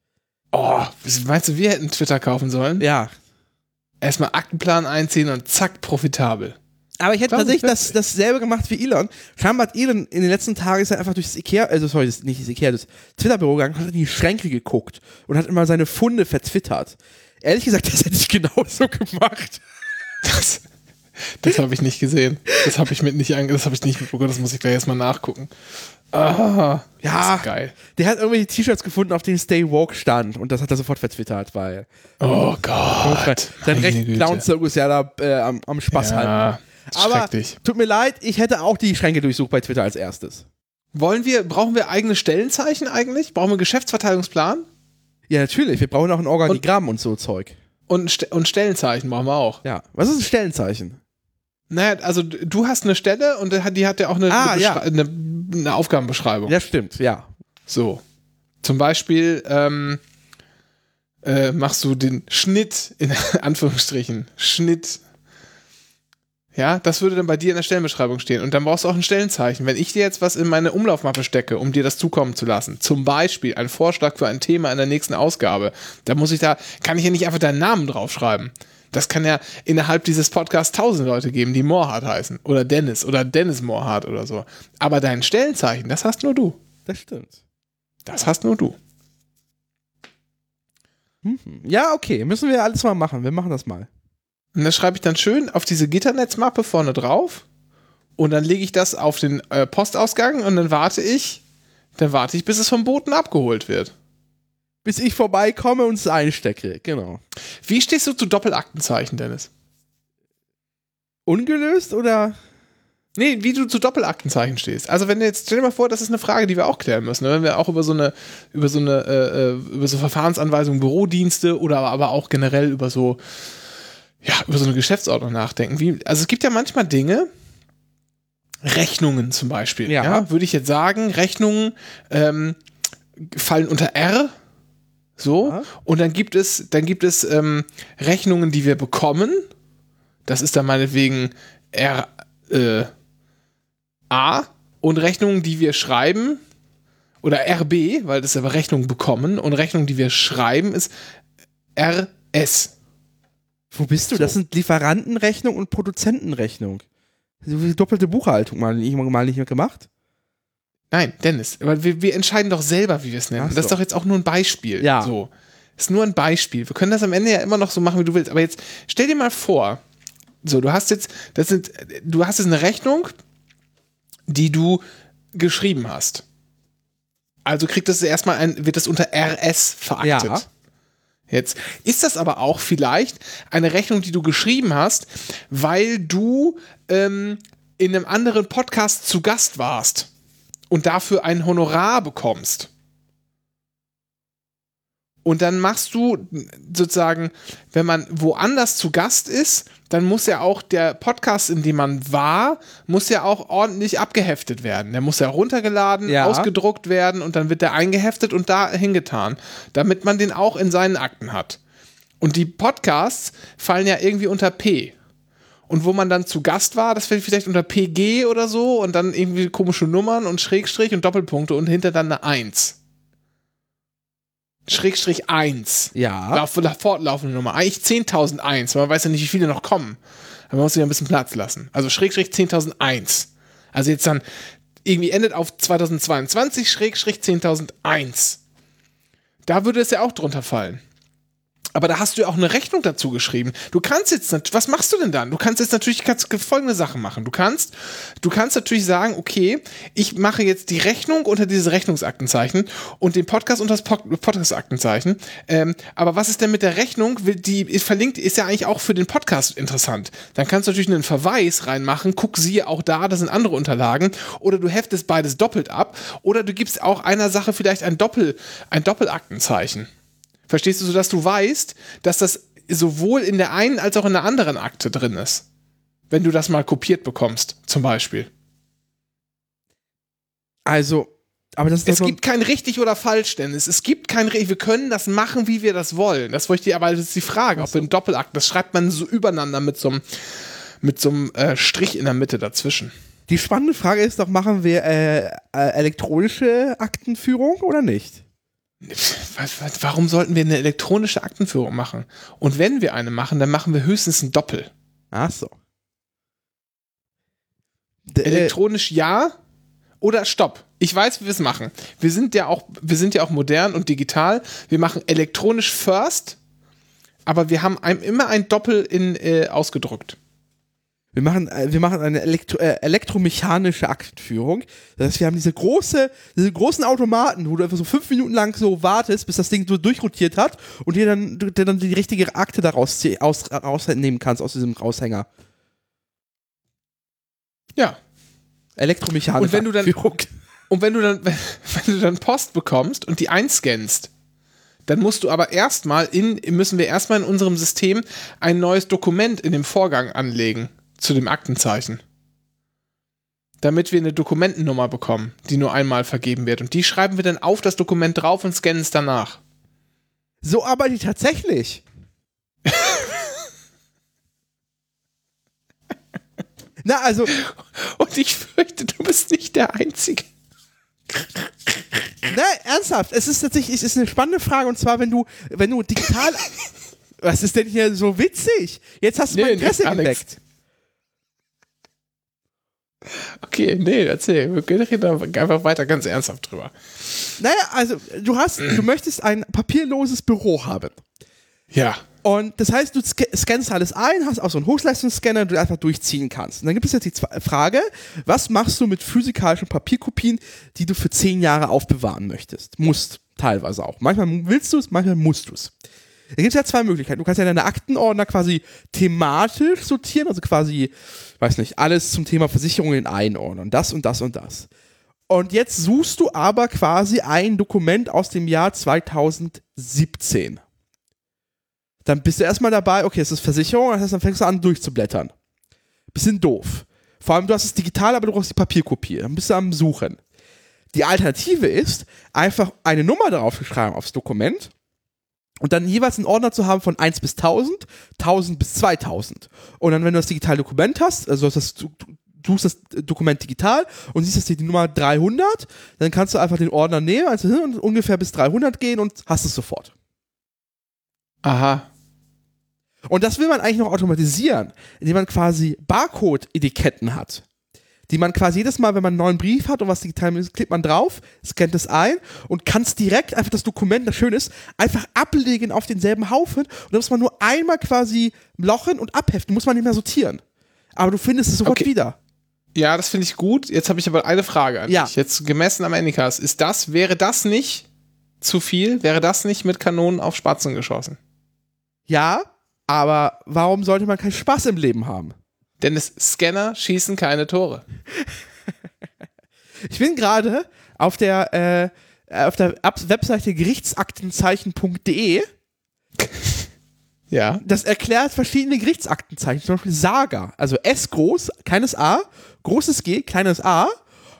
Oh, meinst du, wir hätten Twitter kaufen sollen? Ja. Erstmal Aktenplan einziehen und zack, profitabel. Aber ich hätte tatsächlich das, dasselbe gemacht wie Elon. Scheinbar hat Elon in den letzten Tagen ist er einfach durch das Ikea, also sorry, das, nicht das Ikea, das Twitter-Büro gegangen, hat in die Schränke geguckt und hat immer seine Funde vertwittert. Ehrlich gesagt, das hätte ich genauso gemacht. Das, das habe ich nicht gesehen. Das habe ich mit nicht das habe ich nicht mitbekommen, das muss ich gleich erstmal nachgucken. Ah, ja, geil. Der hat irgendwelche T-Shirts gefunden, auf denen Stay Woke stand und das hat er sofort vertwittert, weil. Oh Gott. Sein recht Clown-Zirkus ja da äh, am, am, Spaß ja, halten. Aber tut mir leid, ich hätte auch die Schränke durchsucht bei Twitter als erstes. Wollen wir, brauchen wir eigene Stellenzeichen eigentlich? Brauchen wir einen Geschäftsverteilungsplan? Ja, natürlich. Wir brauchen auch ein Organigramm und, und so Zeug. Und, und Stellenzeichen brauchen wir auch. Ja. Was ist ein Stellenzeichen? Naja, also du hast eine Stelle und die hat ja auch eine, ah, eine, ja. eine, eine Aufgabenbeschreibung. Ja, stimmt, ja. So. Zum Beispiel ähm, äh, machst du den Schnitt, in Anführungsstrichen, Schnitt. Ja, das würde dann bei dir in der Stellenbeschreibung stehen. Und dann brauchst du auch ein Stellenzeichen. Wenn ich dir jetzt was in meine Umlaufmappe stecke, um dir das zukommen zu lassen, zum Beispiel ein Vorschlag für ein Thema in der nächsten Ausgabe, dann muss ich da, kann ich ja nicht einfach deinen Namen draufschreiben. Das kann ja innerhalb dieses Podcasts tausend Leute geben, die Moorhardt heißen. Oder Dennis oder Dennis Moorhardt oder so. Aber dein Stellenzeichen, das hast nur du. Das stimmt. Das hast nur du. Mhm. Ja, okay. Müssen wir alles mal machen. Wir machen das mal. Und das schreibe ich dann schön auf diese Gitternetzmappe vorne drauf. Und dann lege ich das auf den äh, Postausgang und dann warte ich, dann warte ich, bis es vom Boten abgeholt wird bis ich vorbeikomme und es einstecke. Genau. Wie stehst du zu Doppelaktenzeichen, Dennis? Ungelöst oder? Nee, wie du zu Doppelaktenzeichen stehst. Also wenn du jetzt, stell dir mal vor, das ist eine Frage, die wir auch klären müssen. Ne? Wenn wir auch über so eine, über so eine, äh, äh, über so Verfahrensanweisungen, Bürodienste oder aber auch generell über so, ja, über so eine Geschäftsordnung nachdenken. Wie, also es gibt ja manchmal Dinge, Rechnungen zum Beispiel. Ja. ja würde ich jetzt sagen, Rechnungen ähm, fallen unter R, so. Ja. Und dann gibt es, dann gibt es ähm, Rechnungen, die wir bekommen. Das ist dann meinetwegen R, äh, A. Und Rechnungen, die wir schreiben. Oder RB, weil das ist aber Rechnung bekommen. Und Rechnung, die wir schreiben, ist RS. Wo bist du? So. Das sind Lieferantenrechnung und Produzentenrechnung. Doppelte Buchhaltung mal, mal nicht mehr gemacht. Nein, Dennis, aber wir, wir entscheiden doch selber, wie wir es nennen. So. Das ist doch jetzt auch nur ein Beispiel. Ja. So. Ist nur ein Beispiel. Wir können das am Ende ja immer noch so machen, wie du willst. Aber jetzt stell dir mal vor, so, du hast jetzt, das sind, du hast jetzt eine Rechnung, die du geschrieben hast. Also kriegt das erstmal ein, wird das unter RS veraktet. Ja. Jetzt ist das aber auch vielleicht eine Rechnung, die du geschrieben hast, weil du ähm, in einem anderen Podcast zu Gast warst und dafür ein Honorar bekommst. Und dann machst du sozusagen, wenn man woanders zu Gast ist, dann muss ja auch der Podcast, in dem man war, muss ja auch ordentlich abgeheftet werden. Der muss ja runtergeladen, ja. ausgedruckt werden und dann wird der eingeheftet und da hingetan, damit man den auch in seinen Akten hat. Und die Podcasts fallen ja irgendwie unter P und wo man dann zu Gast war, das wäre vielleicht unter PG oder so und dann irgendwie komische Nummern und Schrägstrich und Doppelpunkte und hinter dann eine 1. Schrägstrich 1. Ja. Lauf, fortlaufende Nummer. Eigentlich 10.001, weil man weiß ja nicht, wie viele noch kommen. Aber man muss sich ein bisschen Platz lassen. Also Schrägstrich 10.001. Also jetzt dann irgendwie endet auf 2022 Schrägstrich 10.001. Da würde es ja auch drunter fallen. Aber da hast du ja auch eine Rechnung dazu geschrieben. Du kannst jetzt, was machst du denn dann? Du kannst jetzt natürlich kannst folgende Sachen machen. Du kannst, du kannst natürlich sagen, okay, ich mache jetzt die Rechnung unter dieses Rechnungsaktenzeichen und den Podcast unter das Podcastaktenzeichen. Ähm, aber was ist denn mit der Rechnung? Die ist verlinkt, ist ja eigentlich auch für den Podcast interessant. Dann kannst du natürlich einen Verweis reinmachen. Guck, siehe auch da, das sind andere Unterlagen. Oder du heftest beides doppelt ab. Oder du gibst auch einer Sache vielleicht ein Doppel, ein Doppelaktenzeichen. Verstehst du, sodass du weißt, dass das sowohl in der einen als auch in der anderen Akte drin ist. Wenn du das mal kopiert bekommst, zum Beispiel. Also, aber das ist Es gibt kein richtig oder falsch, Dennis. Es gibt kein richtig. Wir können das machen, wie wir das wollen. Das wollte ich dir, aber das ist die Frage, ob ein Doppelakt, das schreibt man so übereinander mit so einem, mit so einem äh, Strich in der Mitte dazwischen. Die spannende Frage ist doch, machen wir äh, äh, elektronische Aktenführung oder nicht? Warum sollten wir eine elektronische Aktenführung machen? Und wenn wir eine machen, dann machen wir höchstens ein Doppel. Ach so. D äh, Elektronisch ja oder stopp. Ich weiß, wie wir es machen. Wir sind ja auch, wir sind ja auch modern und digital. Wir machen elektronisch first, aber wir haben einem immer ein Doppel in äh, ausgedruckt. Wir machen, äh, wir machen eine Elektro äh, elektromechanische Aktenführung. Das heißt, wir haben diese große, diese großen Automaten, wo du einfach so fünf Minuten lang so wartest, bis das Ding so durchrotiert hat und dir dann, dir dann die richtige Akte daraus aus, rausnehmen kannst aus diesem Raushänger. Ja. Elektromechanische und wenn du dann, Und wenn du dann, wenn du dann Post bekommst und die einscannst, dann musst du aber erstmal in, müssen wir erstmal in unserem System ein neues Dokument in dem Vorgang anlegen zu dem Aktenzeichen. Damit wir eine Dokumentennummer bekommen, die nur einmal vergeben wird. Und die schreiben wir dann auf das Dokument drauf und scannen es danach. So arbeite ich tatsächlich. Na, also. Und ich fürchte, du bist nicht der Einzige. Na, ernsthaft, es ist tatsächlich, es ist eine spannende Frage und zwar, wenn du, wenn du digital. was ist denn hier so witzig? Jetzt hast du nee, mein Interesse geweckt. Okay, nee, erzähl. Wir reden einfach weiter ganz ernsthaft drüber. Naja, also du hast, du möchtest ein papierloses Büro haben. Ja. Und das heißt, du scannst alles ein, hast auch so einen Hochleistungsscanner, den du einfach durchziehen kannst. Und dann gibt es jetzt die Frage, was machst du mit physikalischen Papierkopien, die du für zehn Jahre aufbewahren möchtest? Musst, teilweise auch. Manchmal willst du es, manchmal musst du es. Da gibt es ja zwei Möglichkeiten. Du kannst ja deine Aktenordner quasi thematisch sortieren, also quasi, weiß nicht, alles zum Thema Versicherungen einordnen. Das und das und das. Und jetzt suchst du aber quasi ein Dokument aus dem Jahr 2017 dann bist du erstmal dabei, okay, es ist Versicherung, das heißt, dann fängst du an durchzublättern. Bisschen doof. Vor allem, du hast es digital, aber du brauchst die Papierkopie. Dann bist du am Suchen. Die Alternative ist, einfach eine Nummer darauf zu schreiben aufs Dokument und dann jeweils einen Ordner zu haben von 1 bis 1000, 1000 bis 2000. Und dann, wenn du das digitale Dokument hast, also das, du, suchst das Dokument digital und siehst, dass die Nummer 300, dann kannst du einfach den Ordner nehmen also und ungefähr bis 300 gehen und hast es sofort. Aha. Und das will man eigentlich noch automatisieren, indem man quasi Barcode-Etiketten hat. Die man quasi jedes Mal, wenn man einen neuen Brief hat und was digital ist, klickt man drauf, scannt es ein und kann es direkt einfach das Dokument, das schön ist, einfach ablegen auf denselben Haufen. Und dann muss man nur einmal quasi lochen und abheften, muss man nicht mehr sortieren. Aber du findest es sofort okay. wieder. Ja, das finde ich gut. Jetzt habe ich aber eine Frage an ja. dich. Jetzt gemessen am Anycast, ist das, wäre das nicht zu viel? Wäre das nicht mit Kanonen auf Spatzen geschossen? Ja, aber warum sollte man keinen Spaß im Leben haben? Denn es Scanner schießen keine Tore. ich bin gerade auf der, äh, auf der Webseite gerichtsaktenzeichen.de. ja. Das erklärt verschiedene Gerichtsaktenzeichen, zum Beispiel Saga. Also S groß, kleines A, großes G, kleines A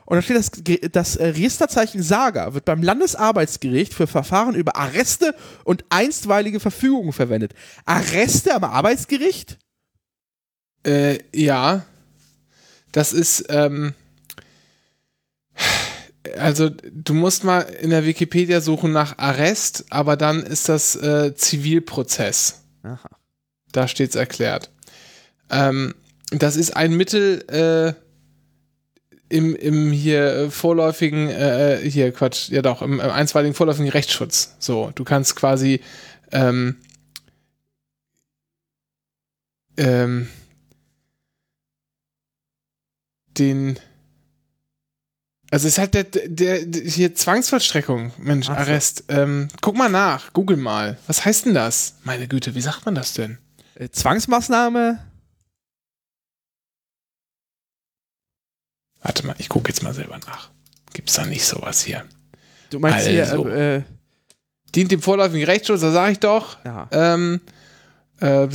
und da steht das, das äh, Registerzeichen Saga wird beim Landesarbeitsgericht für Verfahren über Arreste und einstweilige Verfügungen verwendet. Arreste am Arbeitsgericht? Äh, ja. Das ist, ähm, also du musst mal in der Wikipedia suchen nach Arrest, aber dann ist das äh, Zivilprozess. Aha. Da steht's erklärt. Ähm, das ist ein Mittel, äh, im, im hier vorläufigen, äh, hier Quatsch, ja doch, im, im einstweiligen vorläufigen Rechtsschutz. So, du kannst quasi ähm, ähm, den also es ist halt der, der, der hier Zwangsvollstreckung, Mensch, Ach Arrest. Ähm, guck mal nach, google mal. Was heißt denn das? Meine Güte, wie sagt man das denn? Äh, Zwangsmaßnahme? Warte mal, ich gucke jetzt mal selber nach. Gibt es da nicht sowas hier? Du meinst also, hier, äh, dient dem vorläufigen Rechtsschutz, da sage ich doch. Ja. Ähm, äh,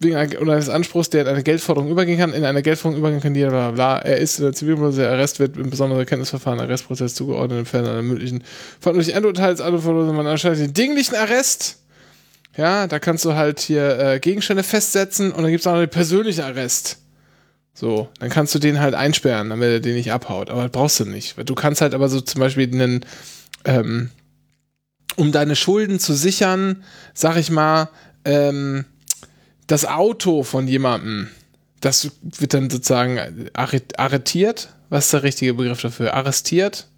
wegen oder eines Anspruchs, der in eine Geldforderung übergehen kann, in eine Geldforderung übergehen kann, die bla, bla, Er ist in der Zivilprozess, der Arrest wird im besonderen Erkenntnisverfahren, Arrestprozess zugeordnet in Fällen einer mündlichen verantwortlichen Endurteils, Anforderungen, man erscheint den dinglichen Arrest. Ja, da kannst du halt hier äh, Gegenstände festsetzen und dann gibt es auch noch den persönlichen Arrest. So, dann kannst du den halt einsperren, damit er den nicht abhaut. Aber das brauchst du nicht. Du kannst halt aber so zum Beispiel einen, ähm, um deine Schulden zu sichern, sag ich mal, ähm, das Auto von jemandem, das wird dann sozusagen arretiert. Was ist der richtige Begriff dafür? Arrestiert?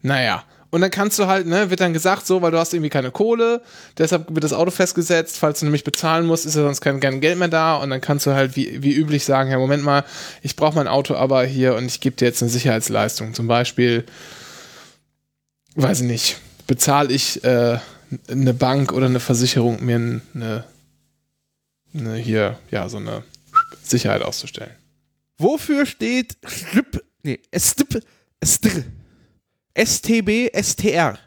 Naja. Und dann kannst du halt, ne, wird dann gesagt, so, weil du hast irgendwie keine Kohle, deshalb wird das Auto festgesetzt, falls du nämlich bezahlen musst, ist ja sonst kein, kein Geld mehr da und dann kannst du halt wie, wie üblich sagen, ja, Moment mal, ich brauche mein Auto aber hier und ich gebe dir jetzt eine Sicherheitsleistung. Zum Beispiel, weiß ich nicht, bezahle ich äh, eine Bank oder eine Versicherung mir eine, eine hier, ja, so eine Sicherheit auszustellen. Wofür steht STRIP, nee, STRIP, STR, STB, STR?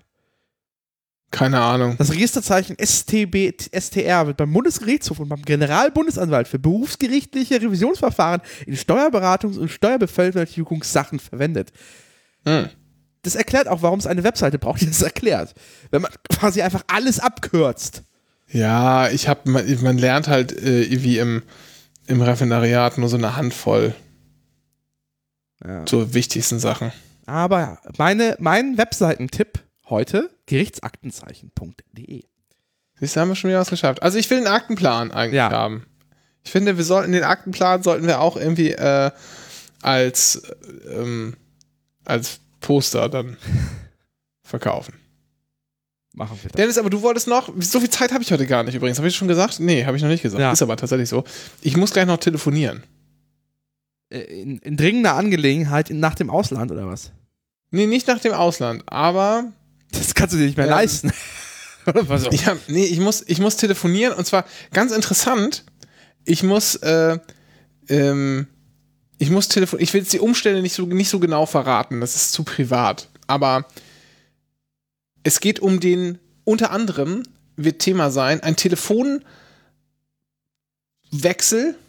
Keine Ahnung. Das Registerzeichen STB, STR wird beim Bundesgerichtshof und beim Generalbundesanwalt für berufsgerichtliche Revisionsverfahren in Steuerberatungs- und Steuerbevölkerungssachen verwendet. Hm. Das erklärt auch, warum es eine Webseite braucht, die das erklärt. Wenn man quasi einfach alles abkürzt. Ja, ich habe, man, man, lernt halt äh, wie im, im Referendariat nur so eine Handvoll. Ja. So wichtigsten Sachen. Aber meine, mein Webseitentipp heute gerichtsaktenzeichen.de. Siehst du, haben wir schon wieder was geschafft. Also ich will einen Aktenplan eigentlich ja. haben. Ich finde, wir sollten den Aktenplan sollten wir auch irgendwie äh, als, ähm, als Poster dann verkaufen. Machen wir das. Dennis, aber du wolltest noch, so viel Zeit habe ich heute gar nicht übrigens. Habe ich schon gesagt? Nee, habe ich noch nicht gesagt. Ja. Ist aber tatsächlich so. Ich muss gleich noch telefonieren. Äh, in, in dringender Angelegenheit nach dem Ausland oder was? Nee, nicht nach dem Ausland, aber. Das kannst du dir nicht mehr ähm, leisten. was ja, nee, ich muss, ich muss telefonieren und zwar ganz interessant. Ich muss, äh, ähm, ich muss telefonieren. Ich will jetzt die Umstände nicht so, nicht so genau verraten. Das ist zu privat. Aber es geht um den, unter anderem wird Thema sein, ein Telefonwechsel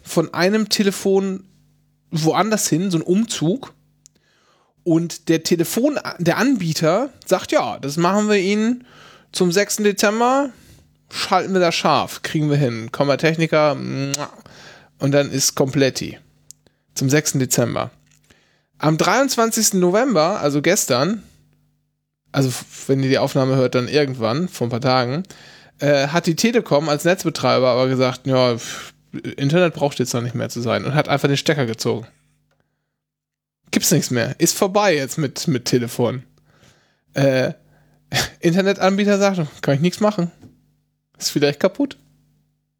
von einem Telefon woanders hin, so ein Umzug. Und der Telefon, der Anbieter sagt, ja, das machen wir Ihnen zum 6. Dezember, schalten wir das scharf, kriegen wir hin. Kommen wir Techniker, und dann ist Kompletti. Zum 6. Dezember. Am 23. November, also gestern, also wenn ihr die Aufnahme hört, dann irgendwann, vor ein paar Tagen, äh, hat die Telekom als Netzbetreiber aber gesagt, ja, Internet braucht jetzt noch nicht mehr zu sein und hat einfach den Stecker gezogen. Gibt's nichts mehr. Ist vorbei jetzt mit, mit Telefon. Äh, Internetanbieter sagt, kann ich nichts machen. Ist vielleicht kaputt.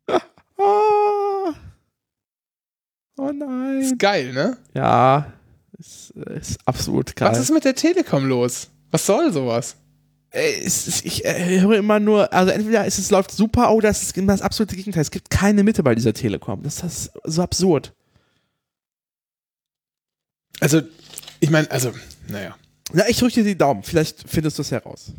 oh nein. Ist geil, ne? Ja. Ist, ist absolut geil. Was ist mit der Telekom los? Was soll sowas? Ist, ich äh, höre immer nur, also entweder ist es läuft super oder es ist das absolute Gegenteil. Es gibt keine Mitte bei dieser Telekom. Das ist so absurd. Also, ich meine, also, naja. Na, ich drücke dir die Daumen. Vielleicht findest du es heraus.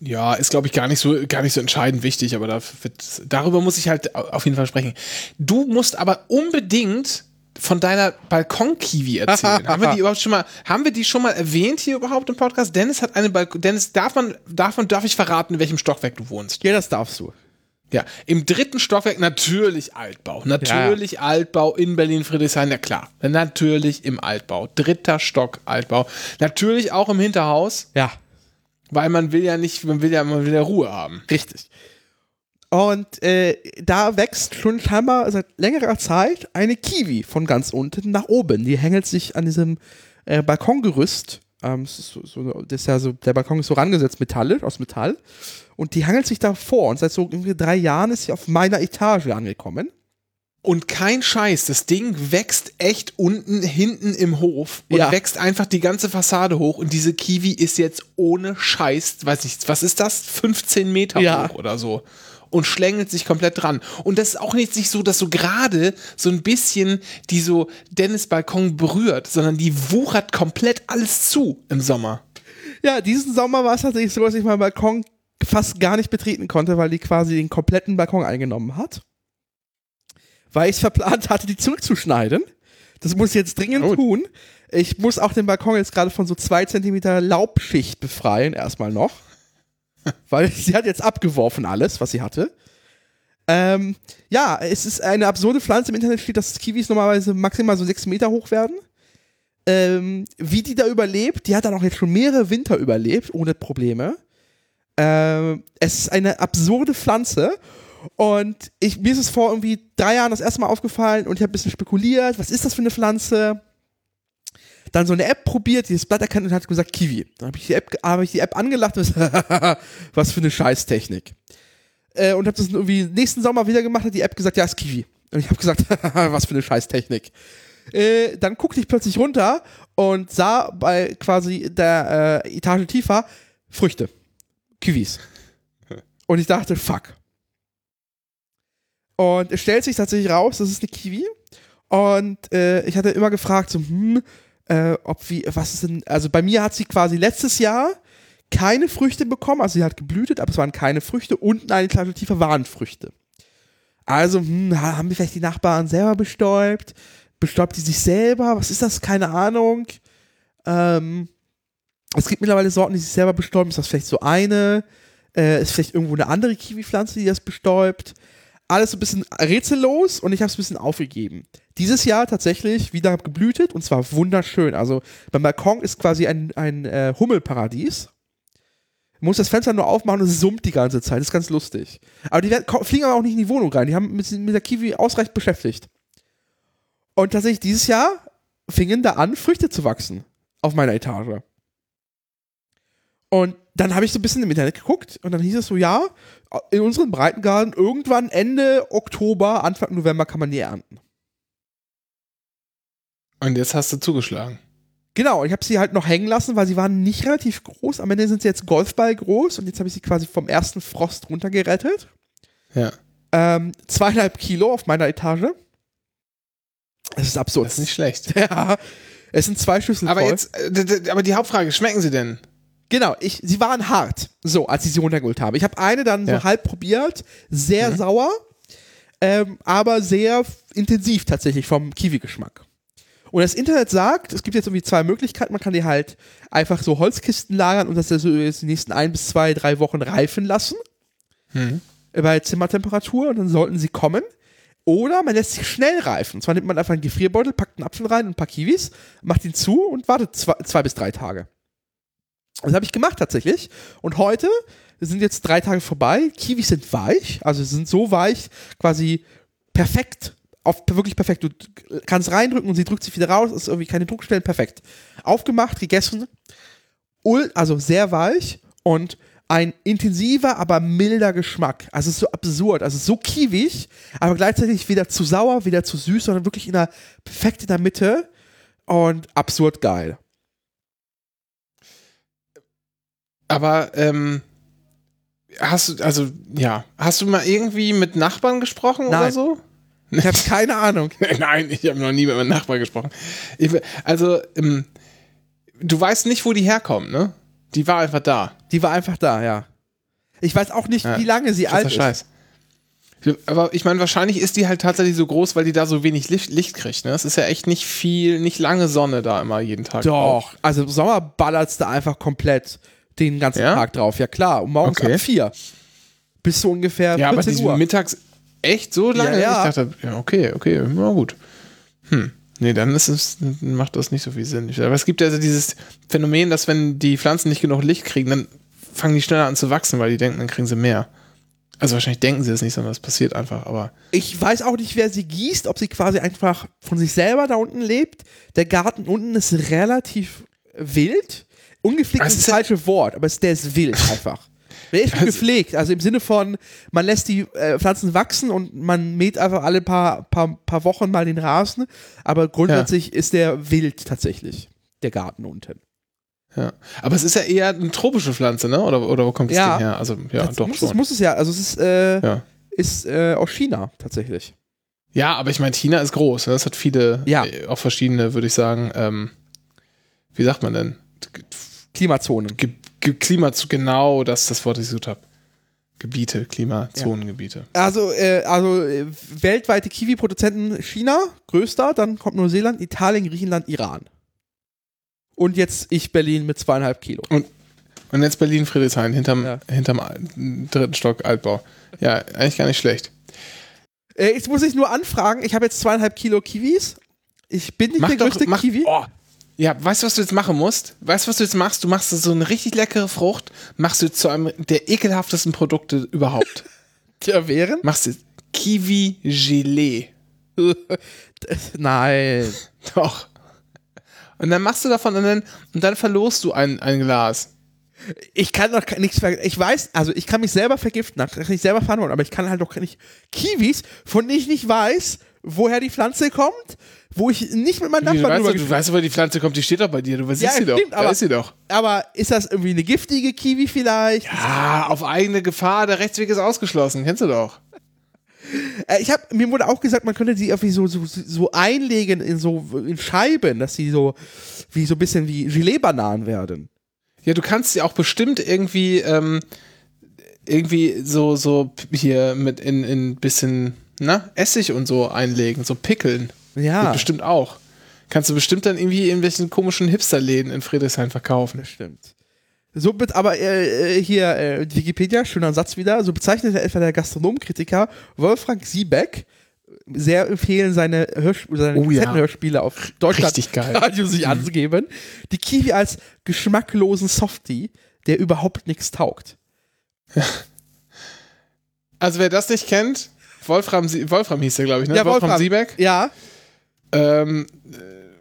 Ja, ist, glaube ich, gar nicht so, gar nicht so entscheidend wichtig, aber da wird, darüber muss ich halt auf jeden Fall sprechen. Du musst aber unbedingt von deiner Balkon-Kiwi erzählen. haben wir die überhaupt schon mal, haben wir die schon mal erwähnt hier überhaupt im Podcast? Dennis hat eine Balkon, Dennis, darf man, darf man, darf ich verraten, in welchem Stockwerk du wohnst? Ja, das darfst du. Ja, im dritten Stockwerk natürlich Altbau. Natürlich ja. Altbau in Berlin-Friedrichshain, ja klar. Natürlich im Altbau. Dritter Stock Altbau. Natürlich auch im Hinterhaus. Ja. Weil man will ja nicht, man will ja, man will ja Ruhe haben. Richtig. Und äh, da wächst schon scheinbar seit längerer Zeit eine Kiwi von ganz unten nach oben. Die hängelt sich an diesem äh, Balkongerüst. Ähm, so, so, das ist ja so, der Balkon ist so rangesetzt, Metall, aus Metall. Und die hangelt sich da vor. Und seit so irgendwie drei Jahren ist sie auf meiner Etage angekommen. Und kein Scheiß, das Ding wächst echt unten, hinten im Hof und ja. wächst einfach die ganze Fassade hoch. Und diese Kiwi ist jetzt ohne Scheiß, weiß nicht, was ist das? 15 Meter ja. hoch oder so und schlängelt sich komplett dran. Und das ist auch nicht so, dass so gerade so ein bisschen die so Dennis Balkon berührt, sondern die wuchert komplett alles zu im Sommer. Ja, diesen Sommer war es tatsächlich so, dass ich meinen Balkon fast gar nicht betreten konnte, weil die quasi den kompletten Balkon eingenommen hat. Weil ich es verplant hatte, die zurückzuschneiden. Das muss ich jetzt dringend oh. tun. Ich muss auch den Balkon jetzt gerade von so zwei Zentimeter Laubschicht befreien, erstmal noch. weil sie hat jetzt abgeworfen alles, was sie hatte. Ähm, ja, es ist eine absurde Pflanze. Im Internet steht, dass Kiwis normalerweise maximal so sechs Meter hoch werden. Ähm, wie die da überlebt, die hat dann auch jetzt schon mehrere Winter überlebt, ohne Probleme. Ähm, es ist eine absurde Pflanze. Und ich, mir ist es vor irgendwie drei Jahren das erste Mal aufgefallen und ich habe ein bisschen spekuliert, was ist das für eine Pflanze? Dann so eine App probiert, die das Blatt erkannt und hat gesagt Kiwi. Dann habe ich die App, habe ich die App angelacht und was für eine Scheißtechnik. Äh, und habe das irgendwie nächsten Sommer wieder gemacht, hat die App gesagt, ja, ist Kiwi. Und ich habe gesagt, was für eine Scheißtechnik. Äh, dann guckte ich plötzlich runter und sah bei quasi der äh, Etage tiefer Früchte. Kiwis. Und ich dachte, fuck. Und es stellt sich tatsächlich raus, das ist eine Kiwi. Und äh, ich hatte immer gefragt, so, hm, äh, ob wie, was ist denn, also bei mir hat sie quasi letztes Jahr keine Früchte bekommen, also sie hat geblühtet, aber es waren keine Früchte und eine Etage tiefer waren Früchte. Also, hm, haben wir vielleicht die Nachbarn selber bestäubt? Bestäubt die sich selber? Was ist das? Keine Ahnung. Ähm, es gibt mittlerweile Sorten, die sich selber bestäuben. Ist das vielleicht so eine? Äh, ist vielleicht irgendwo eine andere Kiwi-Pflanze, die das bestäubt? Alles so ein bisschen rätsellos und ich habe es ein bisschen aufgegeben. Dieses Jahr tatsächlich wieder geblühtet und zwar wunderschön. Also beim Balkon ist quasi ein, ein äh, Hummelparadies. Man muss das Fenster nur aufmachen und es summt die ganze Zeit. Das ist ganz lustig. Aber die werden, fliegen aber auch nicht in die Wohnung rein. Die haben mit, mit der Kiwi ausreichend beschäftigt. Und tatsächlich dieses Jahr fingen da an, Früchte zu wachsen auf meiner Etage. Und dann habe ich so ein bisschen im Internet geguckt und dann hieß es so, ja, in unserem Breitengarten irgendwann Ende Oktober, Anfang November kann man die ernten. Und jetzt hast du zugeschlagen. Genau, ich habe sie halt noch hängen lassen, weil sie waren nicht relativ groß. Am Ende sind sie jetzt Golfball groß und jetzt habe ich sie quasi vom ersten Frost runtergerettet. Ja. Ähm, zweieinhalb Kilo auf meiner Etage. Das ist absurd. Das ist nicht schlecht. Ja. Es sind zwei Schüssel aber voll. Jetzt, äh, aber die Hauptfrage, schmecken sie denn? Genau, ich, sie waren hart, so, als ich sie runtergeholt habe. Ich habe eine dann Ja. so halb probiert, sehr Mhm. sauer, ähm, aber sehr intensiv tatsächlich vom Kiwi-Geschmack. Und das Internet sagt, es gibt jetzt irgendwie zwei Möglichkeiten. Man kann die halt einfach so Holzkisten lagern und das so jetzt die nächsten ein bis zwei, drei Wochen reifen lassen Mhm. bei Zimmertemperatur und dann sollten sie kommen. Oder man lässt sie schnell reifen. Und zwar nimmt man einfach einen Gefrierbeutel, packt einen Apfel rein und ein paar Kiwis, macht ihn zu und wartet zwei, zwei bis drei Tage. Das habe ich gemacht tatsächlich. Und heute sind jetzt drei Tage vorbei. Kiwis sind weich, also sie sind so weich, quasi perfekt. Auf, wirklich perfekt. Du kannst reindrücken und sie drückt sich wieder raus. Ist irgendwie keine Druckstellen. Perfekt. Aufgemacht, gegessen. Also sehr weich und ein intensiver, aber milder Geschmack. Also es ist so absurd. Also so kiwig, aber gleichzeitig weder zu sauer, weder zu süß, sondern wirklich in der, perfekt in der Mitte und absurd geil. Aber ähm, hast du, also ja, hast du mal irgendwie mit Nachbarn gesprochen oder Nein. so? Ich habe keine Ahnung. Nein, ich habe noch nie mit meinem Nachbarn gesprochen. Ich, also, ähm, du weißt nicht, wo die herkommen, ne? Die war einfach da. Die war einfach da, ja. Ich weiß auch nicht, Ja, wie lange sie alt ist. Scheiß. Aber ich meine, wahrscheinlich ist die halt tatsächlich so groß, weil die da so wenig Licht, Licht kriegt. Ne? Es ist ja echt nicht viel, nicht lange Sonne da immer jeden Tag. Doch, also im Sommer ballert's da einfach komplett den ganzen Ja? Tag drauf. Ja klar, und morgens Okay. ab vier bis so ungefähr Ja, aber 14 die Uhr. mittags echt so lange? ja. Ich dachte, ja, okay, okay, na gut. Hm. Nee, dann ist es, macht das nicht so viel Sinn. Aber es gibt ja so dieses Phänomen, dass wenn die Pflanzen nicht genug Licht kriegen, dann fangen die schneller an zu wachsen, weil die denken, dann kriegen sie mehr. Also wahrscheinlich denken sie es nicht, sondern es passiert einfach, aber. Ich weiß auch nicht, wer sie gießt, ob sie quasi einfach von sich selber da unten lebt. Der Garten unten ist relativ wild. Ungepflegt Also ist ist das ja- falsche Wort, aber es, der ist wild einfach. Der ist Also- gepflegt, also im Sinne von, man lässt die äh, Pflanzen wachsen und man mäht einfach alle paar, paar, paar Wochen mal den Rasen, aber grundsätzlich ist der wild tatsächlich, der Garten unten. Ja. Aber es ist ja eher eine tropische Pflanze, ne? Oder, oder wo kommt das Ja. Ding her? Also, ja, das doch muss, schon. Das muss es ja, also es ist, äh, ja. ist äh, aus China tatsächlich. ja, aber ich meine, China ist groß. Ne? Das hat viele, Ja. äh, auch verschiedene, würde ich sagen, ähm, wie sagt man denn? Klimazonen. Ge Ge Klima zu genau das ist das Wort, das ich gesucht habe. Gebiete, Klimazonengebiete. Also, äh, also äh, weltweite Kiwi-Produzenten China, größter, dann kommt Neuseeland, Italien, Griechenland, Iran. Und jetzt ich Berlin mit zweieinhalb Kilo. Und jetzt Berlin Friedrichshain hinterm, Ja. hinterm dritten Stock Altbau. Ja, eigentlich gar nicht schlecht. Äh, jetzt muss ich nur anfragen, ich habe jetzt zweieinhalb Kilo Kiwis. Ich bin nicht der größte mach, Kiwi. Oh. Ja, weißt du, was du jetzt machen musst? Weißt du, was du jetzt machst? Du machst so eine richtig leckere Frucht, machst du zu einem der ekelhaftesten Produkte überhaupt. Tja, wären? machst du Kiwi-Gelee. Nein. Doch. Und dann machst du davon und dann, und dann verlost du ein, ein Glas. Ich kann doch nichts vergiften. Ich weiß, also ich kann mich selber vergiften, das kann ich selber verantworten, aber ich kann halt doch nicht Kiwis, von denen ich nicht weiß, woher die Pflanze kommt, wo ich nicht mit meinem Nachbarn drüber Du weißt, woher die Pflanze kommt, die steht doch bei dir, du weißt ja, sie stimmt, doch. Aber, ist sie doch. Aber ist das irgendwie eine giftige Kiwi vielleicht? Ja, auf eigene Gefahr, der Rechtsweg ist ausgeschlossen, kennst du doch. Äh, ich habe mir wurde auch gesagt, man könnte sie irgendwie so, so, so einlegen in so in Scheiben, dass sie so wie so ein bisschen wie Gelee-Bananen werden. Ja, du kannst sie auch bestimmt irgendwie ähm, irgendwie so so hier mit in in bisschen na Essig und so einlegen, so pickeln. Ja. Geht bestimmt auch. Kannst du bestimmt dann irgendwie in welchen komischen Hipsterläden in Friedrichshain verkaufen. Das stimmt. So, aber äh, äh, hier äh, Wikipedia, schöner Satz wieder, so bezeichnet etwa der Gastronomkritiker Wolfgang Siebeck, sehr empfehlen, seine, Hörsp seine oh, ja. Hörspiele auf Deutschland Radio sich mhm. anzugeben, die Kiwi als geschmacklosen Softie, der überhaupt nichts taugt. Also wer das nicht kennt, Wolfram, Wolfram hieß der, glaube ich, ne? Ja, Wolfram, Wolfram Siebeck. Ja. Ähm, äh,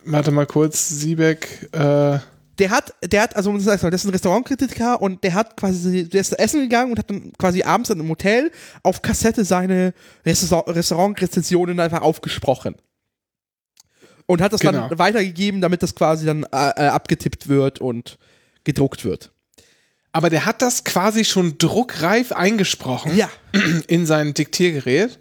warte mal kurz, Siebeck, äh, der hat, der hat, also das ist ein Restaurantkritiker und der hat quasi, der ist essen gegangen und hat dann quasi abends in einem Hotel auf Kassette seine Restaurantrezensionen einfach aufgesprochen. Und hat das genau. dann weitergegeben, damit das quasi dann äh, äh, abgetippt wird und gedruckt wird. Aber der hat das quasi schon druckreif eingesprochen ja. in sein Diktiergerät.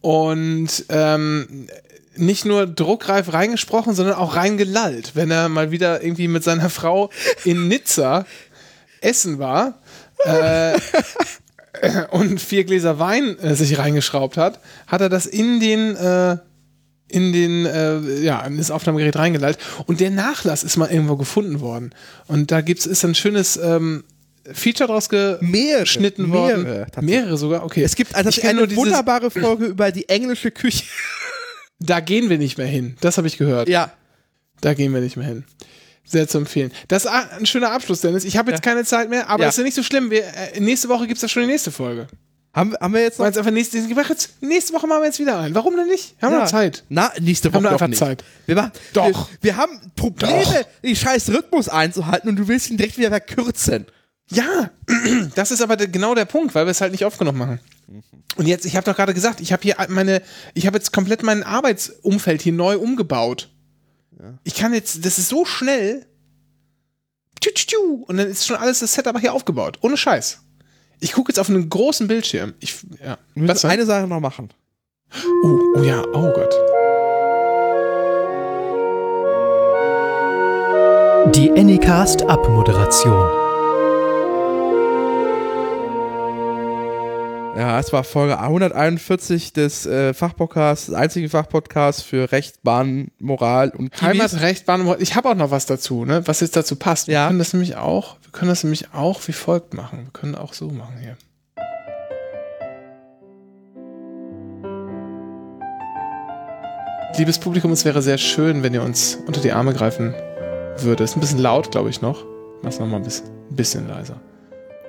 Und ähm, nicht nur druckreif reingesprochen, sondern auch reingelallt, wenn er mal wieder irgendwie mit seiner Frau in Nizza essen war äh, und vier Gläser Wein äh, sich reingeschraubt hat, hat er das in den äh, in den äh, ja in das Aufnahmegerät reingelallt und der Nachlass ist mal irgendwo gefunden worden und da gibt's ist ein schönes ähm, Feature draus geschnitten worden. Mehrere, mehrere sogar. Okay. Es gibt also eine wunderbare Folge über die englische Küche. Da gehen wir nicht mehr hin. Das habe ich gehört. Ja. Da gehen wir nicht mehr hin. Sehr zu empfehlen. Das ist ein schöner Abschluss, Dennis. Ich habe jetzt ja. keine Zeit mehr, aber ja. ist ja nicht so schlimm. Wir, äh, nächste Woche gibt es ja schon die nächste Folge. Haben, haben wir jetzt noch? Einfach nächste, nächste Woche machen wir jetzt wieder ein. Warum denn nicht? Wir haben ja. noch Zeit. Na, nächste Woche haben wir einfach nicht. Zeit. Wir machen, Doch. Wir, wir haben Probleme, Doch. den scheiß Rhythmus einzuhalten und du willst ihn direkt wieder verkürzen. Ja, das ist aber genau der Punkt, weil wir es halt nicht aufgenommen machen. Und jetzt, ich habe doch gerade gesagt, ich habe hier meine, ich habe jetzt komplett mein Arbeitsumfeld hier neu umgebaut. Ja. Ich kann jetzt, das ist so schnell. Und dann ist schon alles das Setup hier aufgebaut. Ohne Scheiß. Ich gucke jetzt auf einen großen Bildschirm. Ich, ja. Müssen eine Sache noch machen. Oh, oh ja, oh Gott. Die Anycast Abmoderation. Ja, es war Folge 141 des äh, Fachpodcasts, des einzigen Fachpodcasts für Recht, Bahn, Moral und Kiwis. Heimat, Recht, Bahn, Moral. Ich habe auch noch was dazu, ne, was jetzt dazu passt. Ja. Wir können das nämlich auch, wir können das nämlich auch wie folgt machen. Wir können auch so machen hier. Liebes Publikum, es wäre sehr schön, wenn ihr uns unter die Arme greifen würdet. Ist ein bisschen laut, glaube ich, noch. Mach's noch mal ein bisschen, ein bisschen leiser.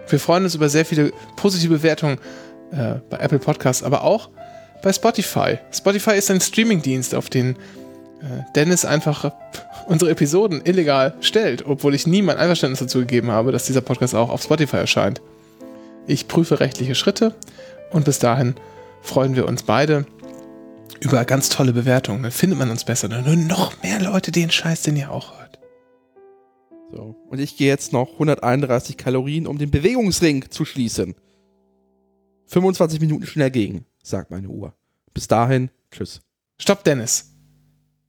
Wir freuen uns über sehr viele positive Bewertungen äh, bei Apple Podcasts, aber auch bei Spotify. Spotify ist ein Streamingdienst, auf den äh, Dennis einfach unsere Episoden illegal stellt, obwohl ich nie mein Einverständnis dazu gegeben habe, dass dieser Podcast auch auf Spotify erscheint. Ich prüfe rechtliche Schritte und bis dahin freuen wir uns beide über ganz tolle Bewertungen. Dann findet man uns besser. Dann hören noch mehr Leute den Scheiß, den ihr auch hört. So. Und ich gehe jetzt noch 131 Kalorien, um den Bewegungsring zu schließen. 25 Minuten schnell gegen, sagt meine Uhr. Bis dahin, tschüss. Stopp, Dennis.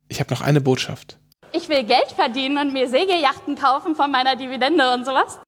Ich habe noch eine Botschaft. Ich will Geld verdienen und mir Segeljachten kaufen von meiner Dividende und sowas.